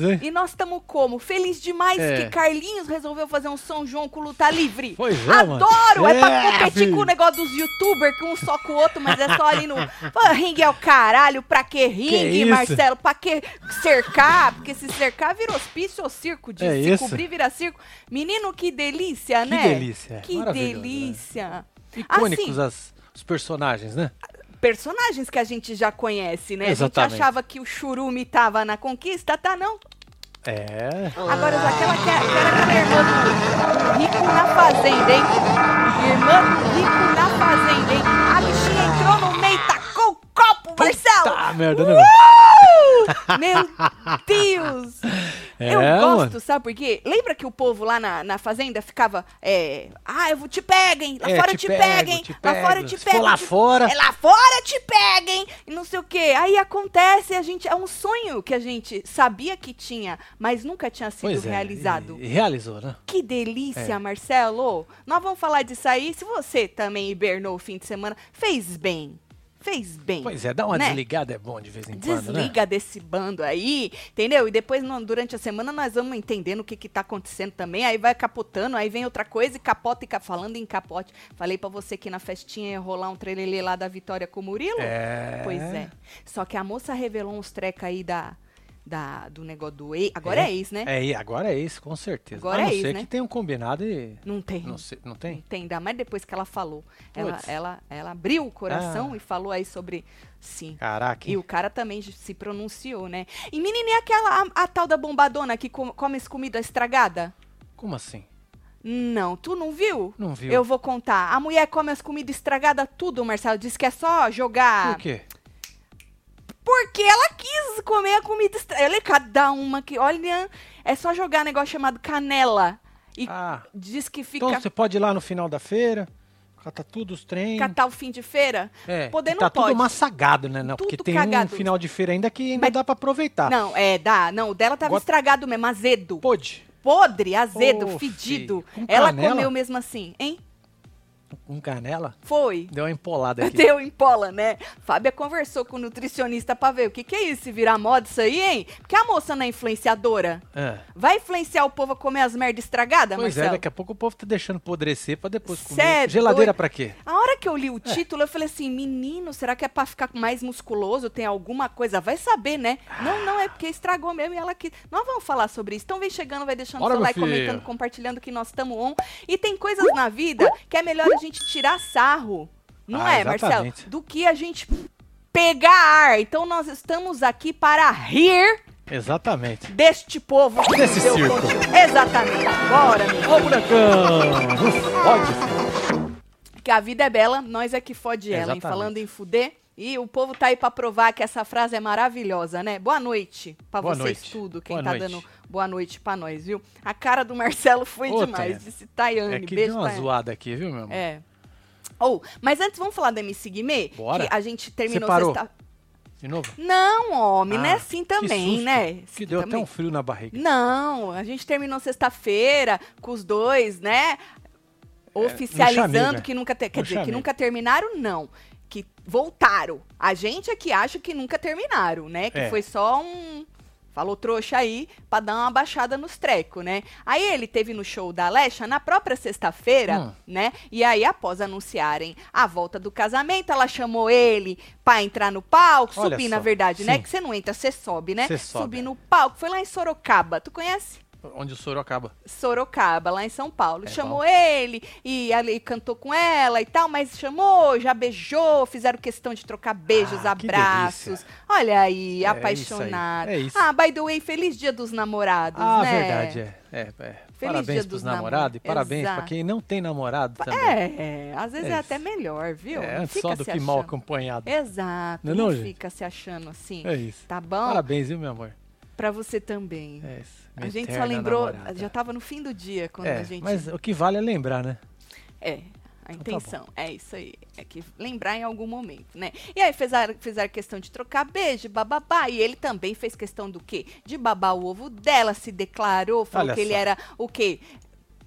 nós, hein? E nós estamos como? Feliz demais É. que Carlinhos resolveu fazer um São João com luta livre. Pois é, mano. Adoro! É, pra É, competir filho. com o negócio dos youtubers, que um só com o outro, mas é só ali no. Pô, ringue é o caralho, pra que ringue, isso? Marcelo? Pra que cercar? Porque se cercar vira hospício ou circo. De É se isso. cobrir vira circo. Menino, que delícia, Que né? delícia, Que né? delícia. Icônicos Assim, as- os personagens, né? Personagens que a gente já conhece, né? A Exatamente. gente achava que o Churume tava na conquista, tá não? É. Agora, aquela que, que era aquela irmã do rico na fazenda, hein? Irmã do rico na fazenda, hein? A bichinha o Marcelo! Tá, merda, né? Uh! Meu Deus! É, eu gosto, mano. sabe por quê? Lembra que o povo lá na, na fazenda ficava, é, ah, eu vou te peguem, lá É, fora te te, peguem, te lá pego. fora te peguem. lá te- fora- É lá fora te peguem, e não sei o quê. Aí acontece, a gente, é um sonho que a gente sabia que tinha, mas nunca tinha sido Pois é, realizado. e- e realizou, né? Que delícia, É. Marcelo! Nós vamos falar disso aí. Se você também hibernou o fim de semana, fez bem. Fez bem. Pois é, dá uma né? desligada é bom de vez em quando, né? Desliga desse bando aí, entendeu? E depois, no- durante a semana, nós vamos entendendo o que, que tá acontecendo também. Aí vai capotando, aí vem outra coisa e capota e ca- falando em capote. Falei pra você que na festinha ia rolar um trelelê lá da Vitória com o Murilo? É. Pois é. Só que a moça revelou uns trecos aí da, da, do negócio do ex. Agora é, ex, né? É, agora é isso, com certeza. Agora a não é isso, ser né? que tenham combinado e... Não tem. Não, não tem? Tem, ainda mais depois que ela falou. Ela, Puts. ela, ela abriu o coração Ah. e falou aí sobre sim. Caraca, E o cara também se pronunciou, né? E menina, e aquela, a, a tal da bombadona que com- come essa comida estragada? Como assim? Não, tu não viu? Não viu. Eu vou contar. A mulher come as comidas estragadas tudo, Marcelo. Diz que é só jogar. Por quê? Porque ela quis comer a comida estragada. Ela é cada uma que, olha, é só jogar negócio chamado canela. E Ah, diz que fica... então você pode ir lá no final da feira, catar tudo os trem. Catar o fim de feira? É, Poder não tá pode. tudo massagado, né? Não, porque Tudo tem cagado. um final de feira ainda que ainda Mas- dá pra aproveitar. Não, é, dá. Não, o dela tava Agora- estragado mesmo, azedo. Pode. Podre, azedo, Ô, fedido. Ela canela? comeu mesmo assim, hein? Com canela, Foi. deu uma empolada aqui. Deu empola, né? Fábia conversou com o nutricionista pra ver o que, que é isso, se virar moda isso aí, hein? Porque a moça não é influenciadora. É. Vai influenciar o povo a comer as merda estragadas, Pois é, Marcelo? daqui a pouco o povo tá deixando apodrecer pra depois Cê comer. é Geladeira doido. pra quê? A hora que eu li o título, eu falei assim, menino, será que é pra ficar mais musculoso? Tem alguma coisa? Vai saber, né? Não, não, é porque estragou mesmo e ela quis. Nós vamos falar sobre isso. Então vem chegando, vai deixando Bora, seu like, filho. comentando, compartilhando que nós estamos on. E tem coisas na vida que é melhor a gente tirar sarro. Não Ah, é, Marcelo? exatamente. Do que a gente pegar ar. Então nós estamos aqui para rir Exatamente. deste povo. Desse circo. Exatamente. Bora, meu. Ô, bonecão! Fode. Que a vida é bela, nós é que fode ela, hein? Exatamente. Falando em fuder. E o povo tá aí pra provar que essa frase é maravilhosa, né? Boa noite pra Boa vocês noite. tudo, quem Boa tá noite. dando boa noite pra nós, viu? A cara do Marcelo foi Ô, demais, Tayane. disse Tayane, É que beijo, deu uma Tayane. zoada aqui, viu, meu amor? É. Ou, mas antes vamos falar da MC Guimê? Bora. Que a gente terminou parou? sexta... De novo? Não, homem, é Ah, assim que também, susto. né? Que Assim deu até também. um frio na barriga. Não, a gente terminou sexta-feira com os dois, né? não Oficializando chamei, que nunca ter, quer Não dizer, que chamei. nunca terminaram, não. Que voltaram. A gente é que acha que nunca terminaram, né? Que É. foi só um. Falou trouxa aí pra dar uma baixada nos trecos, né? Aí ele teve no show da Alexa na própria sexta-feira, Hum. né? E aí, após anunciarem a volta do casamento, ela chamou ele pra entrar no palco, Olha subir, na verdade, né? sim. Que você não entra, você sobe, né? Cê sobe, subir no palco. Foi lá em Sorocaba. Tu conhece? Onde o soro acaba. Sorocaba, lá em São Paulo. É chamou ele e ali cantou com ela e tal, mas chamou, já beijou, fizeram questão de trocar beijos, Ah, abraços. Olha aí, É apaixonado. isso aí, é isso. Ah, by the way, feliz dia dos namorados, Ah, né? verdade, é. é, é. Dia Parabéns pros namo- namorados e parabéns pra Exato. quem não tem namorado também. É, às vezes é, É até melhor, viu? É, antes só do que mal achando. acompanhado. Exato, Não é não, não, fica se achando assim. É isso. Tá bom? Parabéns, viu, meu amor? Pra você também. É isso. A minha gente só lembrou, namorada. já tava no fim do dia quando É, a gente mas o que vale é lembrar, né? É, a Então tá intenção. é isso aí. É que lembrar em algum momento, né? E aí fizeram, fizeram questão de trocar beijo, bababá. E ele também fez questão do quê? De babar o ovo dela, se declarou, falou Olha que ele só. era o quê?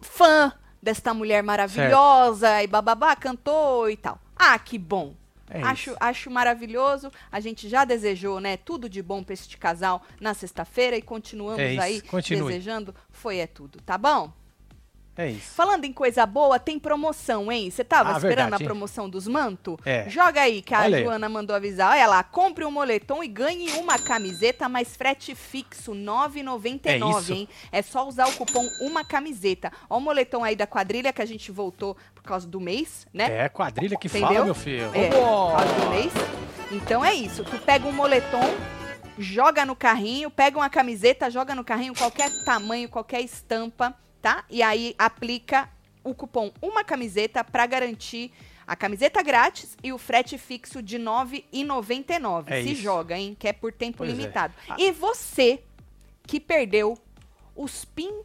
Fã desta mulher maravilhosa e bababá, cantou e tal. Ah, que bom. É acho, isso. acho maravilhoso. A gente já desejou, né, tudo de bom pra este casal na sexta-feira e continuamos É aí continue. desejando. Foi é tudo, tá bom? É isso. Falando em coisa boa, tem promoção, hein? Você tava Ah, esperando verdade. a promoção dos manto? É. Joga aí, que a Olha aí. Joana mandou avisar. Olha lá, compre um moletom e ganhe uma camiseta, mais frete fixo, R$ 9,99, É hein? É só usar o cupom uma camiseta. Ó o moletom aí da quadrilha que a gente voltou por causa do mês, né? É quadrilha que Entendeu? fala, meu filho. É, por causa do mês. Então é isso. Tu pega um moletom, joga no carrinho, pega uma camiseta, joga no carrinho, qualquer tamanho, qualquer estampa, tá? E aí aplica o cupom uma camiseta pra garantir a camiseta grátis e o frete fixo de R$ 9,99. É Se isso. joga, hein? Que é por tempo Pois é. limitado. Ah. E você que perdeu os pin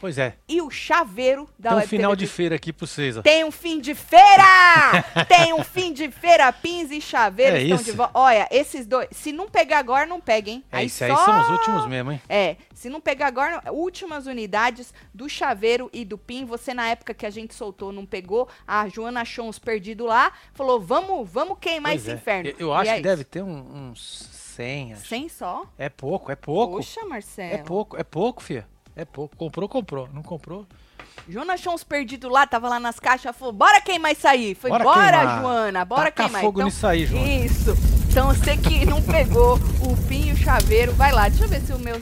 Pois é. e o chaveiro da Tem um final de feira aqui vocês, ó. tem um fim de feira! Tem um fim de feira, pins e chaveiros É estão isso. de volta. Olha, esses dois, se não pegar agora, não pega, hein? É isso aí, são os últimos mesmo, hein? É, se não pegar agora, não- últimas unidades do chaveiro e do pin. Você, na época que a gente soltou, não pegou. A Joana achou uns perdidos lá, falou, vamos, vamos queimar Pois esse é. inferno. Eu, eu acho é que deve isso. ter um- uns 100, acho. Sem só? É pouco, é pouco. Poxa, Marcelo. É pouco, é pouco, filha. É pouco. Comprou, comprou. Não comprou. Joana achou uns perdidos lá, tava lá nas caixas, falou, bora queimar isso aí. Foi, Bora bora. Joana, bora Taca queimar. fogo então, nisso aí, Joana. Isso. Então você que não pegou o pin e o chaveiro, vai lá. Deixa eu ver se o meu...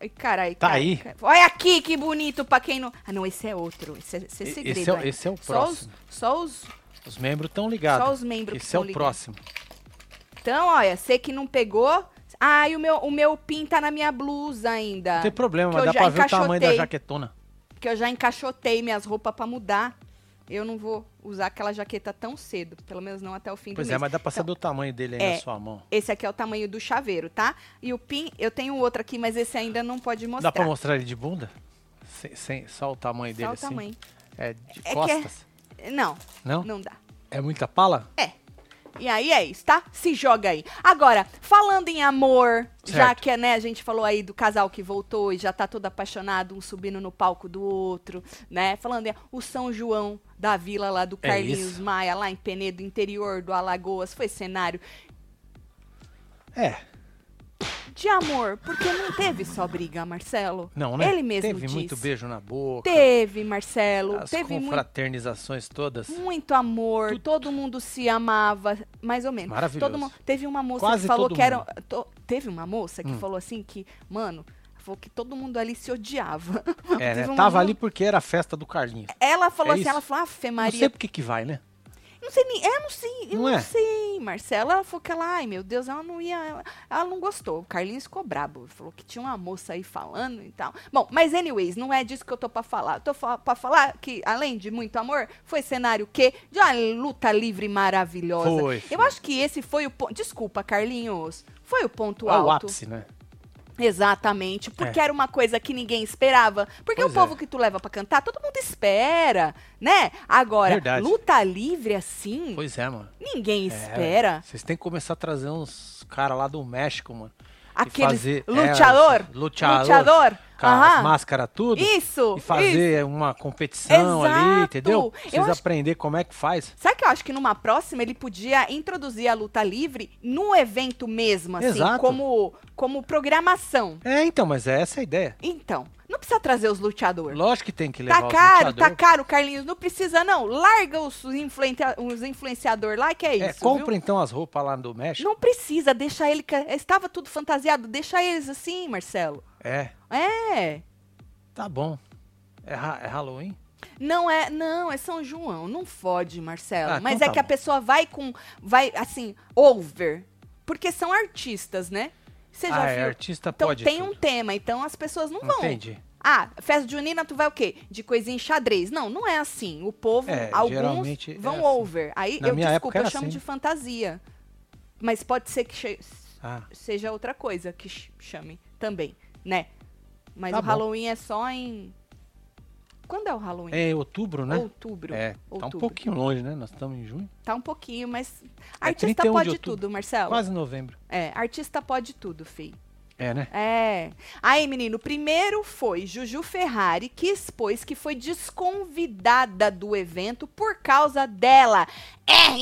Ai, carai, Tá aí. Olha aqui, que bonito pra quem não... Ah, não, esse é outro. Esse é, esse é segredo. esse é esse é o Só os, próximo. só os, Os membros estão ligados. só os membros que Esse é o ligados. próximo. Então, olha, você que não pegou... E o meu, o meu pin tá na minha blusa ainda. Não tem problema, mas dá pra ver o tamanho da jaquetona. que eu já encaixotei minhas roupas pra mudar. Eu não vou usar aquela jaqueta tão cedo, pelo menos não até o fim Pois do é, mês. mas dá pra Então, saber o tamanho dele aí é. na sua mão. Esse aqui é o tamanho do chaveiro, tá? E o pin, eu tenho outro aqui, mas esse ainda não pode mostrar. Dá pra mostrar ele de bunda? Sem, sem- só o tamanho Só dele o assim? tamanho. É de É é- costas? Não, Não? não dá. É muita pala? É. E aí é isso, tá? Se joga aí. Agora, falando em amor, já Certo. que né, a gente falou aí do casal que voltou e já tá todo apaixonado, um subindo no palco do outro, né? Falando em o São João da vila lá do É Carlinhos isso. Maia, lá em Penedo, interior do Alagoas, foi cenário É. de amor, porque não teve só briga, Marcelo. Não, né? Ele mesmo Teve muito beijo na boca. Teve, Marcelo. As teve muito confraternizações todas. Muito amor, Tudo. todo mundo se amava, mais ou menos. Maravilhoso. Todo mundo, teve uma moça Quase que falou que era. mundo. to- teve uma moça que Hum. falou assim que, mano, falou que todo mundo ali se odiava. É, né? Uma Tava mo- ali porque era a festa do Carlinhos. Ela falou É assim, isso. ela falou, Afe Não Maria. sei por que que vai, né? Não sei nem. Eu não sei, eu Não não, é? sei, Marcela. Ela falou que ela, ai meu Deus, ela não ia. Ela, ela não gostou. O Carlinhos ficou brabo. Falou que tinha uma moça aí falando e tal. Bom, mas anyways, não é disso que eu tô pra falar. Eu tô fa pra falar que, além de muito amor, foi cenário que de uma luta livre maravilhosa. Foi, Eu foi. acho que esse foi o ponto. Desculpa, Carlinhos. Foi o ponto É o alto. ápice, né? Exatamente, porque É. era uma coisa que ninguém esperava. Porque Pois o povo é. que tu leva pra cantar, todo mundo espera, né? Agora, Verdade. luta livre assim, Pois é, mano. ninguém É, espera. Vocês têm que começar a trazer uns caras lá do México, mano. Aqueles fazer- é, luteador, luteador, luteador, Com as máscaras tudo. Isso, E isso. fazer uma competição ali, Exato. entendeu? Pra Eu Vocês acho- aprender como é que faz. Sabe que eu acho que numa próxima ele podia introduzir a luta livre no evento mesmo, assim, Exato. como, como programação. É, então, mas é essa a ideia. Então, não precisa trazer os luteadores. Lógico que tem que levar Tá caro, tá caro, Carlinhos. Não precisa, não. Larga os, influencia os influenciador lá, que é isso. É, viu? compra então as roupas lá do México. Não precisa, deixa ele. Estava tudo fantasiado, deixa eles assim, Marcelo. É, É. tá bom. É, ha- é Halloween? Não é, não, é São João. Não fode, Marcelo. Ah, Mas então é tá que a bom. pessoa vai com. Vai, assim, over. Porque são artistas, né? Você já ah, é, viu? artista Então pode tem tudo. um tema, então as pessoas não vão. Entendi. Ah, festa junina, tu vai o quê? De coisinha em xadrez. Não, não é assim. O povo, É, alguns é vão assim. over. Aí, Na eu desculpa, eu era chamo assim. de fantasia. Mas pode ser que Ah, seja outra coisa que ch- chame também, né? Mas Tá o bom. Halloween é só em... Quando é o Halloween? é outubro, né? Outubro. É, tá um outubro. pouquinho longe, né? Nós estamos em junho. Tá um pouquinho, mas... É Artista 31 de pode outubro. tudo, Marcelo. Quase novembro. É, artista pode tudo, fi. É, né? É. Aí, menino, primeiro foi Juju Ferrari que expôs que foi desconvidada do evento por causa dela. É,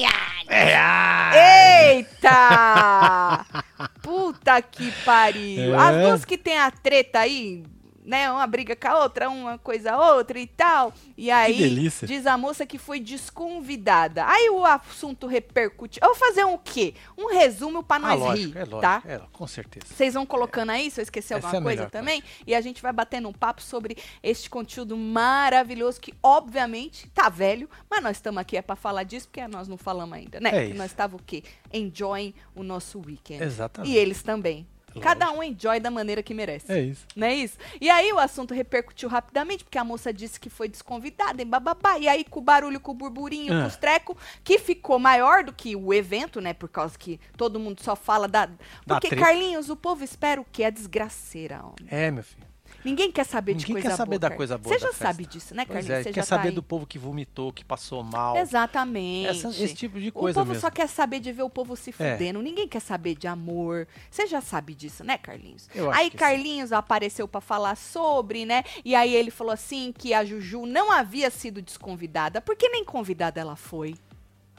É, Eita! Puta que pariu. É. As duas que tem a treta aí, né? Uma briga com a outra, uma coisa a outra e tal. E aí, diz a moça que foi desconvidada. Aí o assunto repercute. Eu vou fazer um quê? Um resumo pra ah, nós lógico, rir, é lógico. tá? É, com certeza. Vocês vão colocando aí, se eu esquecer Essa alguma é coisa também. E a gente vai batendo um papo sobre este conteúdo maravilhoso que, obviamente, tá velho, mas nós estamos aqui é pra falar disso, porque nós não falamos ainda, né? É nós estava o quê? Enjoying o nosso weekend. Exatamente. E eles também. Cada um enjoy da maneira que merece. É isso. Não é isso? E aí o assunto repercutiu rapidamente, porque a moça disse que foi desconvidada, em bababá. E aí com o barulho, com o burburinho, Ah. com os trecos, que ficou maior do que o evento, né? Por causa que todo mundo só fala da. Da Porque, treta. Carlinhos, o povo espera o quê? A desgraceira, homem. É, meu filho. Ninguém quer saber de Ninguém coisa quer saber boa. da Carlinhos. coisa boa Você já festa. sabe disso, né, Pois Carlinhos? é, Você quer já saber tá do povo que vomitou, que passou mal. Exatamente. Essa- esse tipo de O coisa povo mesmo. só quer saber de ver o povo se É. fudendo. Ninguém quer saber de amor. Você já sabe disso, né, Carlinhos? Eu acho aí que sim. Carlinhos apareceu pra falar sobre, né? E aí ele falou assim que a Juju não havia sido desconvidada, porque nem convidada ela foi.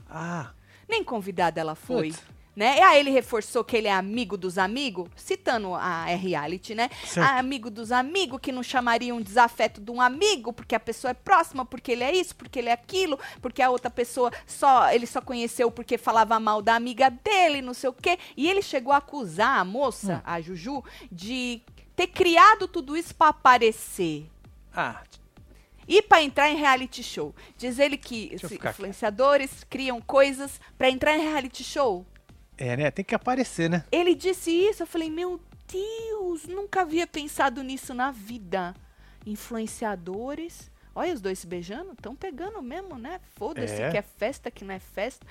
Ah, Nem convidada ela foi. Putz. Né? E aí ele reforçou que ele é amigo dos amigos, citando a reality, né? Certo. Ah, amigo dos amigos, que não chamaria um desafeto de um amigo, porque a pessoa é próxima, porque ele é isso, porque ele é aquilo, porque a outra pessoa só ele só conheceu porque falava mal da amiga dele, não sei o quê. E ele chegou a acusar a moça, Hum. a Juju, de ter criado tudo isso pra aparecer. ah, E pra entrar em reality show. Diz ele que influenciadores criam coisas pra entrar em reality show. É, né? Tem que aparecer, né? Ele disse isso, eu falei, meu Deus, nunca havia pensado nisso na vida. Influenciadores. Olha os dois se beijando, estão pegando mesmo, né? Foda-se É. que é festa, que não é festa.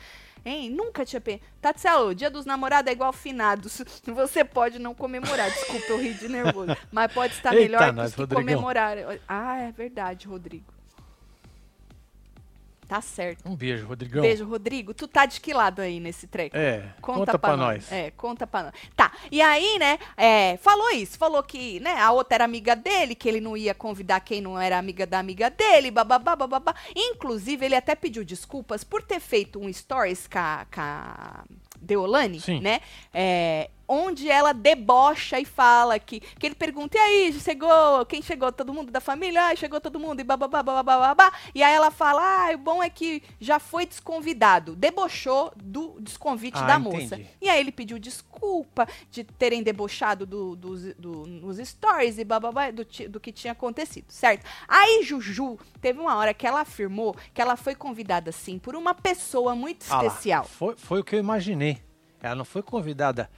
Hein? Nunca tinha pensado. Tatselo, dia dos namorados é igual finados. Você pode não comemorar, desculpa, eu ri de nervoso. Mas pode estar Eita, melhor nós, que, Rodrigão. comemorar. Ah, é verdade, Rodrigo. Tá certo. Um beijo, Rodrigão. Beijo, Rodrigo. Tu tá de que lado aí nesse treco? É, Conta, conta, pra, pra nós. nós. É, conta pra nós. Tá, e aí, né, é, falou isso, falou que, né, a outra era amiga dele, que ele não ia convidar quem não era amiga da amiga dele, bababá, bababá. Inclusive, ele até pediu desculpas por ter feito um stories com a, com a Deolane, Sim. né, é, onde ela debocha e fala que, que ele pergunta, e aí, chegou, quem chegou? Todo mundo da família? Ah, chegou todo mundo, e bababá, bababá, babá. E aí ela fala, ah, o bom é que já foi desconvidado. Debochou do desconvite Ah, da entendi. moça. E aí ele pediu desculpa de terem debochado do, dos- do- nos stories e bababá do, do que tinha acontecido, certo? Aí Juju teve uma hora que ela afirmou que ela foi convidada sim por uma pessoa muito Ah lá, especial. foi, foi o que eu imaginei. Ela não foi convidada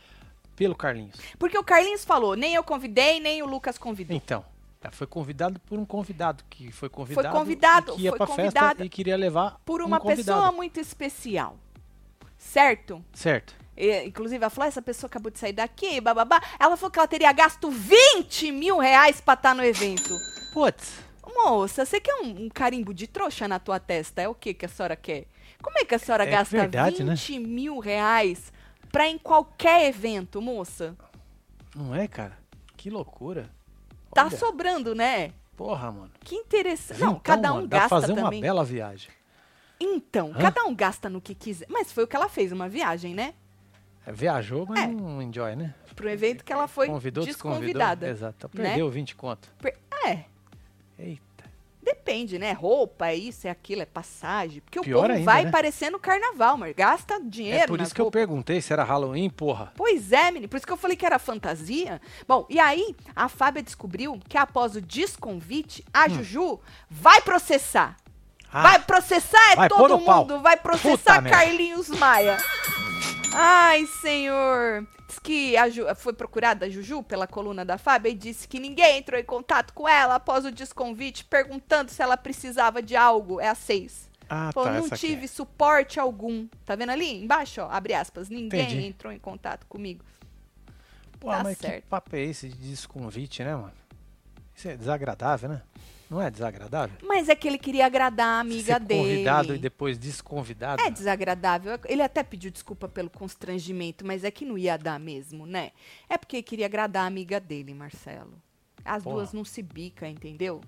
pelo Carlinhos. Porque o Carlinhos falou, nem eu convidei, nem o Lucas convidou. Então, ela foi convidada por um convidado que foi convidado, convidado, e que ia foi convidada festa e queria levar Por um uma convidado. pessoa muito especial. Certo? Certo. E, inclusive, ela falou: essa pessoa acabou de sair daqui, bababá. Ela falou que ela teria gasto 20 mil reais pra estar no evento. Putz, Moça, você quer um, um carimbo de trouxa na tua testa? É o que que a senhora quer? Como é que a senhora É gasta verdade, né? 20 mil reais pra em qualquer evento, moça? não é, cara? Que loucura. Tá Olha, sobrando, né? Porra, mano. Que interessante. Não, cada um mano, dá pra gasta fazer uma também. bela viagem. Então, Hã? cada um gasta no que quiser. Mas foi o que ela fez, uma viagem, né? É, viajou, mas É. não enjoy, né? Pro evento que ela foi Convidou, desconvidada. Exato. né? Perdeu 20 conto. Per- É, Eita. Depende, né? Roupa, é isso, é aquilo, é passagem. Porque Pior o povo ainda, vai né? parecendo carnaval, mas gasta dinheiro É por isso que eu roupas. perguntei se era Halloween, porra. Pois é, menino. Por isso que eu falei que era fantasia. Bom, e aí a Fábia descobriu que após o desconvite, a Juju vai processar. Hum. Ah, vai processar é vai todo mundo. Vai processar Puta merda. Carlinhos Maia. Ai, senhor. Diz que a Ju- foi procurada a Juju pela coluna da Fábia e disse que ninguém entrou em contato com ela após o desconvite, perguntando se ela precisava de algo. É a seis. Ah, Falou, tá, não aqui. tive suporte algum. Tá vendo ali embaixo, ó? Abre aspas. Ninguém Entendi. entrou em contato comigo. Pô, tá mas certo. que papo é esse de desconvite, né, mano? Isso é desagradável, né? Não é desagradável? Mas é que ele queria agradar a amiga Ser convidado dele. e depois desconvidado. É desagradável. Ele até pediu desculpa pelo constrangimento, mas é que não ia dar mesmo, né? É porque ele queria agradar a amiga dele, Marcelo. As Porra. duas não se bicam, entendeu?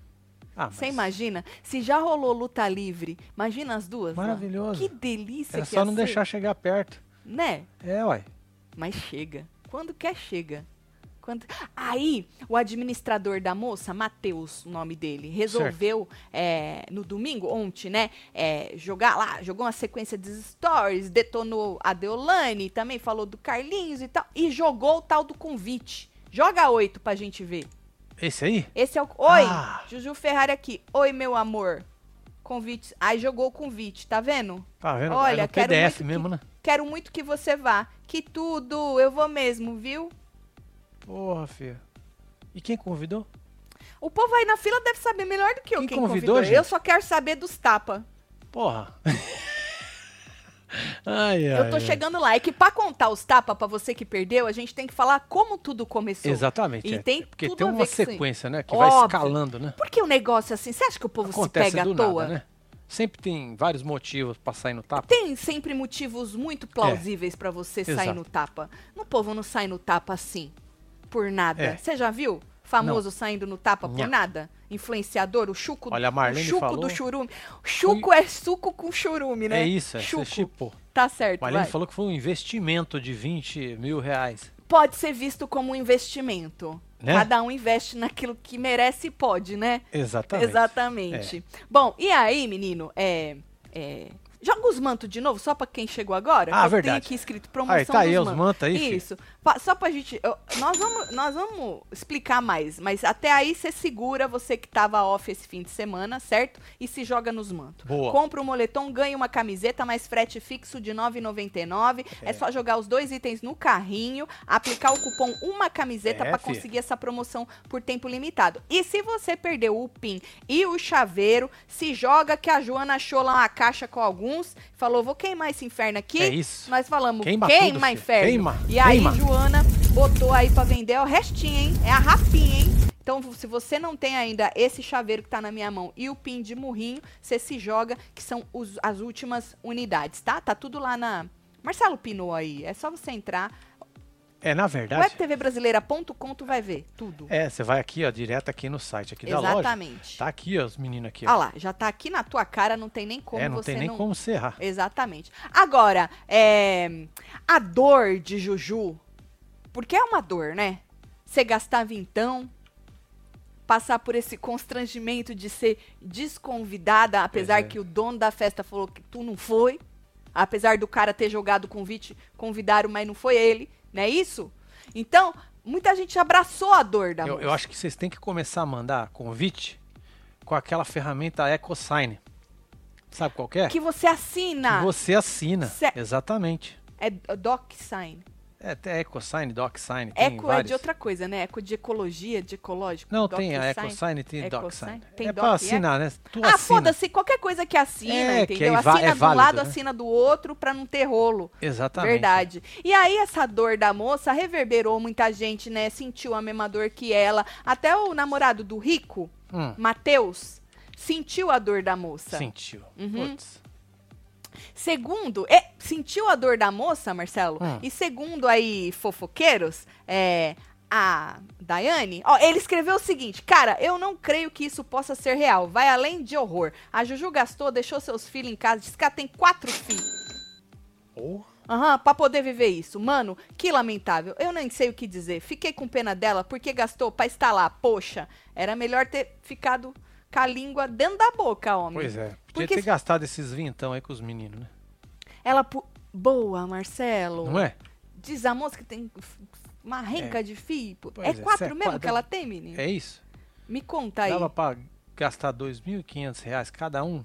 Ah, Você mas imagina? Se já rolou luta livre, imagina as duas. Maravilhoso. Que delícia Era que só não ser, deixar chegar perto. Né? É, uai. Mas chega. Quando quer, chega. Aí, o administrador da moça, Matheus, o nome dele, resolveu é, no domingo, ontem, né? é, jogar lá, jogou uma sequência de stories, detonou a Deolane, também falou do Carlinhos e tal, e jogou o tal do convite. Joga oito pra gente ver. Esse aí? Esse é o. Oi, Ah. Juju Ferrari aqui. Oi, meu amor. Convite. Aí jogou o convite, tá vendo? Tá vendo? Olha, é quero PDF muito mesmo, né? Quero muito que você vá. Que tudo, eu vou mesmo, viu? Porra, filho. E quem convidou? O povo aí na fila deve saber melhor do que eu Quem quem, convidou, convidou. Eu só quero saber dos tapa. Porra. ai, ai, Eu tô chegando lá. É que pra contar os tapa pra você que perdeu, a gente tem que falar como tudo começou. Exatamente. E é. tem Porque tudo tem uma sequência, né? Que vai Óbvio. escalando, né? Por que o negócio é assim? Você acha que o povo Acontece se pega do à toa? nada, né? Sempre tem vários motivos pra sair no tapa. Tem sempre motivos muito plausíveis pra você sair É. Exato. no tapa. No povo não sai no tapa assim, por nada. É. Você já viu? Famoso saindo no tapa por Nha. nada? Influenciador, o chuco, Olha, a Marlene o chuco falou- do churume. Chuco é suco com churume, né? É isso, é. Chuco. Chipou. Tá certo, Marlene vai. falou que foi um investimento de 20 mil reais. Pode ser visto como um investimento. Né? Cada um investe naquilo que merece e pode, né? Exatamente. Exatamente. Bom, e aí, menino, é, é, Joga os mantos de novo, só pra quem chegou agora. Ah, eu verdade. tenho aqui escrito promoção Aí, tá aí dos os mantos aí, filho. Isso. Pa- Só pra gente... eu- nós, vamos, nós vamos explicar mais, mas até aí você segura, você que tava off esse fim de semana, certo? E se joga nos mantos. Boa. Compra um moletom, ganha uma camiseta, mais frete fixo de R$ 9,99. É. só jogar os dois itens no carrinho, aplicar o cupom uma camiseta É, pra filha. conseguir essa promoção por tempo limitado. E se você perdeu o PIN e o chaveiro, se joga que a Joana achou lá uma caixa com alguns, falou, vou queimar esse inferno aqui. É isso. Nós falamos, Queima queima, tudo, inferno. Queima, e aí, queima. Joana botou aí pra vender o restinho, hein? É a rapinha, hein? Então, se você não tem ainda esse chaveiro que tá na minha mão e o pin de murrinho, você se joga, que são os- as últimas unidades, tá? Tá tudo lá na... Marcelo Pinot aí, é só você entrar. É, na verdade. webtvbrasileira.com, tu vai ver tudo. É, você vai aqui, ó, direto aqui no site aqui da loja. Exatamente. Tá aqui, ó, os meninos aqui. ó. Olha lá, já tá aqui na tua cara, não tem nem como é, não você tem nem não... como você errar. Exatamente. Agora, é, a dor de Juju, porque é uma dor, né? Você gastar vintão, passar por esse constrangimento de ser desconvidada, apesar é. que o dono da festa falou que tu não foi, apesar do cara ter jogado o convite, convidaram, mas não foi ele, não é isso? Então, muita gente abraçou a dor da Eu, moça. eu acho que vocês têm que começar a mandar convite com aquela ferramenta EcoSign. Sabe qual que é? Que você assina. Que você assina. Exatamente. É DocSign. É até EcoSign, DocSign. tem Eco é de outra coisa, né? Eco de ecologia, de ecológico. Não, tem a. EcoSign e tem. DocSign. Tem é Doc pra e assinar, né? Tu Ah, foda-se, qualquer coisa que assina, É, que entendeu? va- Assina é de um válido, lado, né? assina do outro, pra não ter rolo. Exatamente. Verdade. E aí, essa dor da moça reverberou muita gente, né? Sentiu a mesma dor que ela. Até o namorado do Rico, Hum, Matheus, sentiu a dor da moça. sentiu. Uhum. Putz. Segundo, é, sentiu a dor da moça, Marcelo? Hum. E segundo aí, fofoqueiros, é, a Daiane, ó, ele escreveu o seguinte, cara, eu não creio que isso possa ser real, vai além de horror. A Juju gastou, deixou seus filhos em casa, disse que ela tem quatro filhos. Oh, Aham, pra poder viver isso. Mano, que lamentável. Eu nem sei o que dizer. Fiquei com pena dela porque gastou pra estar lá. Poxa, era melhor ter ficado com a língua dentro da boca, homem. pois é. Podia Porque ter se- gastado esses vintão aí com os meninos, né? Ela... pu- Boa, Marcelo. Não é? Diz a moça que tem uma renca de fio. Pois É é, quatro é mesmo quadra- que ela tem, menino? É isso? Me conta aí. Dava pra gastar 2.500 reais cada um?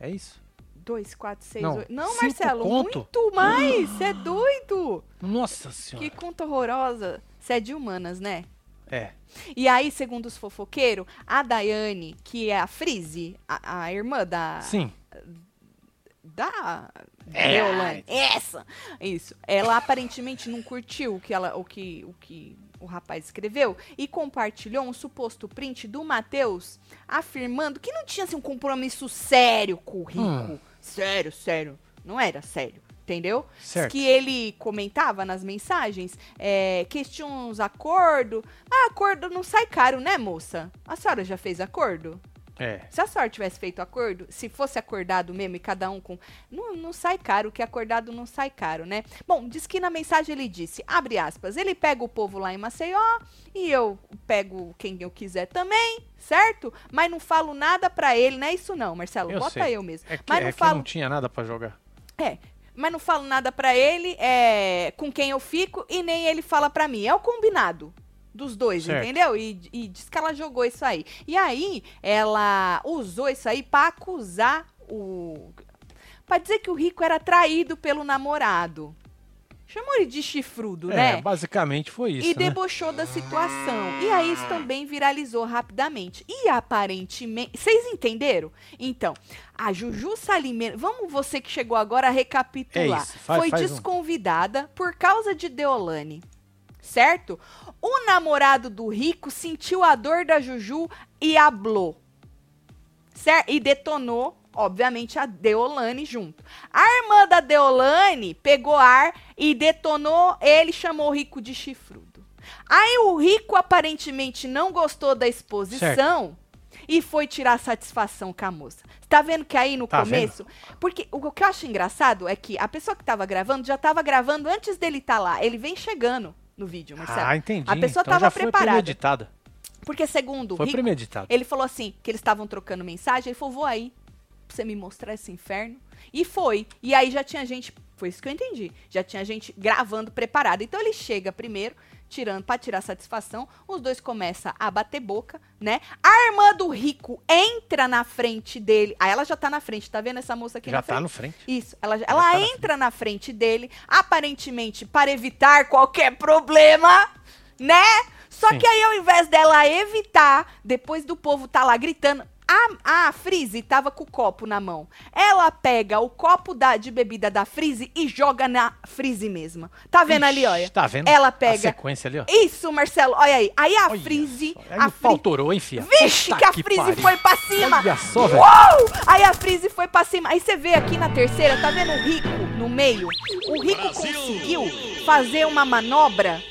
É isso? Dois, quatro, seis, Não, oito. Não, Marcelo, conto? muito mais. Você é doido. Nossa senhora. Que conta horrorosa. Você é de humanas, né? É. E aí, segundo os fofoqueiros, a Daiane, que é a Frise, a, a irmã da. Sim. Da. É. Deolane. Essa! Isso. Ela aparentemente não curtiu o que ela. O que. O que o rapaz escreveu e compartilhou um suposto print do Matheus afirmando que não tinha assim, um compromisso sério com o Rico. Hum. Sério, sério. Não era sério. Entendeu? Certo. Que ele comentava nas mensagens é, que tinha uns acordo. Ah, acordo não sai caro, né, moça? A senhora já fez acordo? É. Se a senhora tivesse feito acordo, se fosse acordado mesmo e cada um com. Não, não sai caro, que é acordado não sai caro, né? Bom, diz que na mensagem ele disse, abre aspas, ele pega o povo lá em Maceió e eu pego quem eu quiser também, certo? Mas não falo nada pra ele, não é isso não, Marcelo. Eu Bota sei. eu mesmo. É que, Mas é não que falo. não tinha nada pra jogar. É, mas não falo nada pra ele, é com quem eu fico e nem ele fala pra mim. É o combinado dos dois, Certo. entendeu? E, e diz que ela jogou isso aí. E aí, ela usou isso aí pra acusar o. Pra dizer que o rico era traído pelo namorado. Chamou ele de chifrudo, É, né? basicamente foi isso, e né? debochou da situação. E aí isso também viralizou rapidamente. E aparentemente. Vocês entenderam? Então, a Juju Salimena. Vamos você que chegou agora a recapitular. É isso, faz- Foi faz um. desconvidada por causa de Deolane. Certo? O namorado do rico sentiu a dor da Juju e hablou. Certo? E detonou, obviamente, a Deolane junto. A irmã da Deolane pegou ar e detonou ele, chamou o rico de chifrudo. Aí o rico aparentemente não gostou da exposição e foi tirar satisfação com a moça. Tá vendo que aí no Tá começo. Porque o que eu acho engraçado é que a pessoa que tava gravando já tava gravando antes dele estar lá. Ele vem chegando no vídeo, Marcelo. Ah, entendi. A pessoa então tava já foi preparada. premeditada. Porque segundo o Foi rico, premeditado. ele falou assim, que eles estavam trocando mensagem, ele falou, vou aí, pra você me mostrar esse inferno. E foi. E aí já tinha gente, foi isso que eu entendi, já tinha gente gravando preparado. Então ele chega primeiro, tirando, pra tirar satisfação, os dois começam a bater boca, né? A irmã do rico entra na frente dele, aí ela já tá na frente, tá vendo essa moça aqui Já na frente? tá no frente. Isso, ela, já- Já ela tá na entra na frente dele, aparentemente para evitar qualquer problema, né? Só Sim. que aí, ao invés dela evitar, depois do povo tá lá gritando, a, a Frise tava com o copo na mão. Ela pega o copo da, de bebida da Frise e joga na Frise mesma. Tá vendo ali, Ixi, olha? Tá vendo? Ela A pega. sequência ali, ó. Isso, Marcelo, olha aí. Aí a Olha Frise. Aí A me Fri- pautorou, hein, fia? Vixe, Puta que a Frise foi pra cima! Olha só, velho. Uou! Aí a Frise foi pra cima. Aí você vê aqui na terceira, tá vendo o Rico no meio? O Rico conseguiu fazer uma manobra.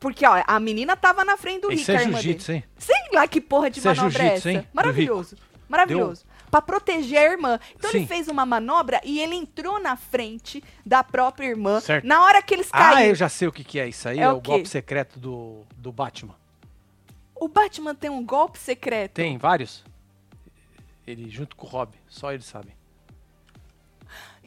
Porque, ó, a menina tava na frente do Rico, Isso é jiu-jitsu, hein? Sei lá que porra de é manobra é jiu-jitsu, essa. hein, Maravilhoso. Maravilhoso. Pra proteger a irmã. Então ele Sim. fez uma manobra e ele entrou na frente da própria irmã. Certo. Na hora que eles Ah, caíram. eu já sei o que, que é isso aí. É É, o o golpe secreto do, do Batman. O Batman tem um golpe secreto. Tem vários. Ele junto com o Rob, só eles sabem.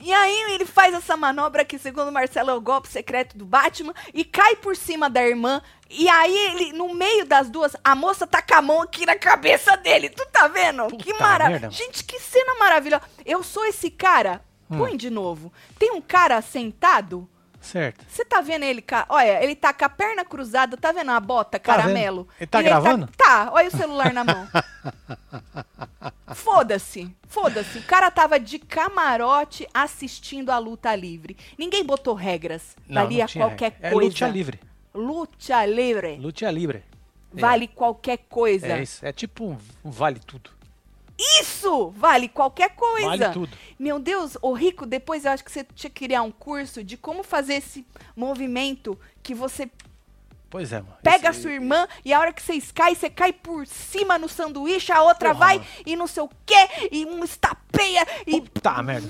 E aí ele faz essa manobra que, segundo o Marcelo, é o golpe secreto do Batman e cai por cima da irmã. E aí ele, no meio das duas, a moça tá com a mão aqui na cabeça dele. Tu tá vendo? Puta que maravilha. Gente, que cena maravilhosa. Eu sou esse cara. Hum. Põe de novo. Tem um cara sentado. Certo. Você tá vendo ele, ca- olha, ele tá com a perna cruzada, tá vendo a bota Tá caramelo? vendo? Ele tá E gravando? Tá, olha o celular na mão. Foda-se, foda-se. O cara tava de camarote assistindo a luta livre. Ninguém botou regras. Não, Valia não tinha qualquer regra. coisa. É luta livre. Luta livre. Luta livre. Vale qualquer coisa. É isso. É tipo um vale tudo. Isso! Vale qualquer coisa. Vale tudo. Meu Deus, o Rico, depois eu acho que você tinha que criar um curso de como fazer esse movimento que você Pois é, mano. pega a sua irmã e a hora que vocês caem, você cai por cima no sanduíche, a outra Porra, vai mano. e não sei o quê, e um estapeia e Puta merda.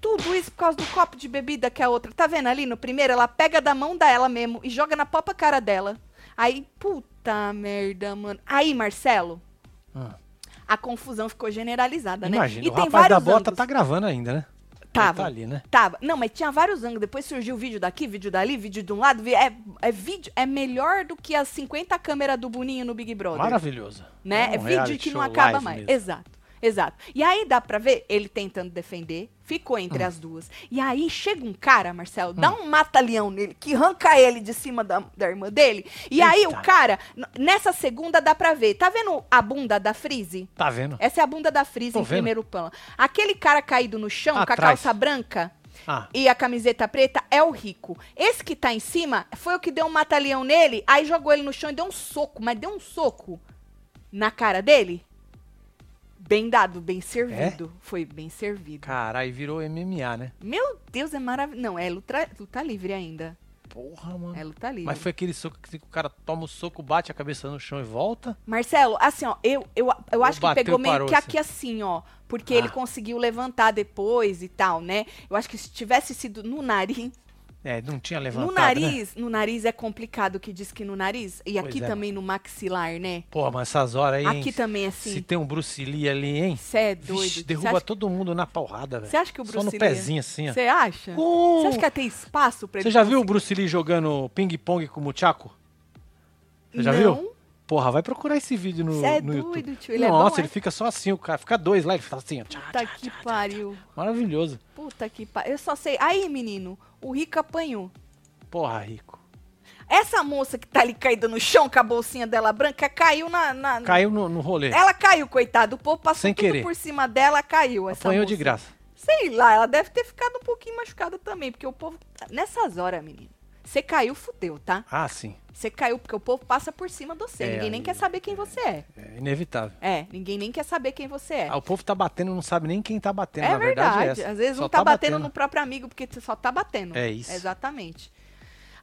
tudo isso por causa do copo de bebida que a outra. Tá vendo ali no primeiro? Ela pega da mão dela mesmo e joga na própria cara dela. Aí, puta merda, mano. Aí, Marcelo, Ah. A confusão ficou generalizada, né? Imagina, E o tem rapaz da bota ângulos. tá gravando ainda, né? Ele Tava. Tá ali, né? Tava. Não, mas tinha vários ângulos. Depois surgiu vídeo daqui, vídeo dali, vídeo de um lado. É, é vídeo. É melhor do que as 50 câmeras do Boninho no Big Brother. Maravilhoso. Né? É, um vídeo reality que não acaba mais. mesmo. Exato. Exato. E aí dá pra ver ele tentando defender, ficou entre Hum. as duas. E aí chega um cara, Marcelo, dá um mata-leão nele, que arranca ele de cima da, da irmã dele. E aí o Eita. cara, nessa segunda dá pra ver. Tá vendo a bunda da Frise? Tá vendo? Essa é a bunda da Frise Tô em vendo. primeiro plano. Aquele cara caído no chão com a Atrás. calça branca, Ah, e a camiseta preta é o rico. Esse que tá em cima foi o que deu um mata-leão nele, aí jogou ele no chão e deu um soco, mas deu um soco na cara dele. Bem dado, bem servido. Foi bem servido. caralho, virou MMA, né? Meu Deus, é maravilhoso. Não, é luta, luta livre ainda. Porra, mano. É luta livre. Mas foi aquele soco que o cara toma o soco, bate a cabeça no chão e volta? Marcelo, assim, ó, eu, eu, eu acho que bateu, pegou meio parou, que assim. aqui assim, ó. Porque Ah. ele conseguiu levantar depois e tal, né? Eu acho que se tivesse sido no nariz. É, não tinha levantado, no né? nariz, no nariz é complicado que diz que no nariz. E Pois aqui é. também no maxilar, né? Porra, mas essas horas aí, Aqui hein? também, Se assim. tem um Bruce Lee ali, hein? Você é Vixe, doido. Você derruba acha, todo mundo na porrada, velho. você acha que o Bruce Só no Lee- pezinho assim, ó. Você acha? Você acha que ia ter espaço pra ele Você já viu o conseguir? Bruce Lee jogando ping-pong com o Muchaco? Você já Não. viu? Porra, vai procurar esse vídeo no, é no doido, YouTube. tio, ele é Nossa, bom, ele é? fica só assim, o cara fica dois lá, ele fala assim, ó. tchá, Puta tchá, que tchá, pariu. Maravilhoso. Puta que pariu. Eu só sei. Aí, menino, o Rico apanhou. Porra, rico. Essa moça que tá ali caída no chão com a bolsinha dela branca caiu na. na- Caiu no, no rolê. Ela caiu, coitada. O povo passou Sem tudo querer. por cima dela, caiu. Essa Apanhou moça. de graça. Sei lá, ela deve ter ficado um pouquinho machucada também, porque o povo. Nessas horas, menino. Você caiu, fudeu, tá? Ah, sim. Você caiu porque o povo passa por cima de você. É, ninguém nem quer saber quem você é. É inevitável. É, ninguém nem quer saber quem você é. Ah, o povo tá batendo, não sabe nem quem tá batendo. É Na verdade, verdade. é essa. Às vezes Só não tá, batendo, no próprio amigo, porque você só tá batendo. É isso. Exatamente.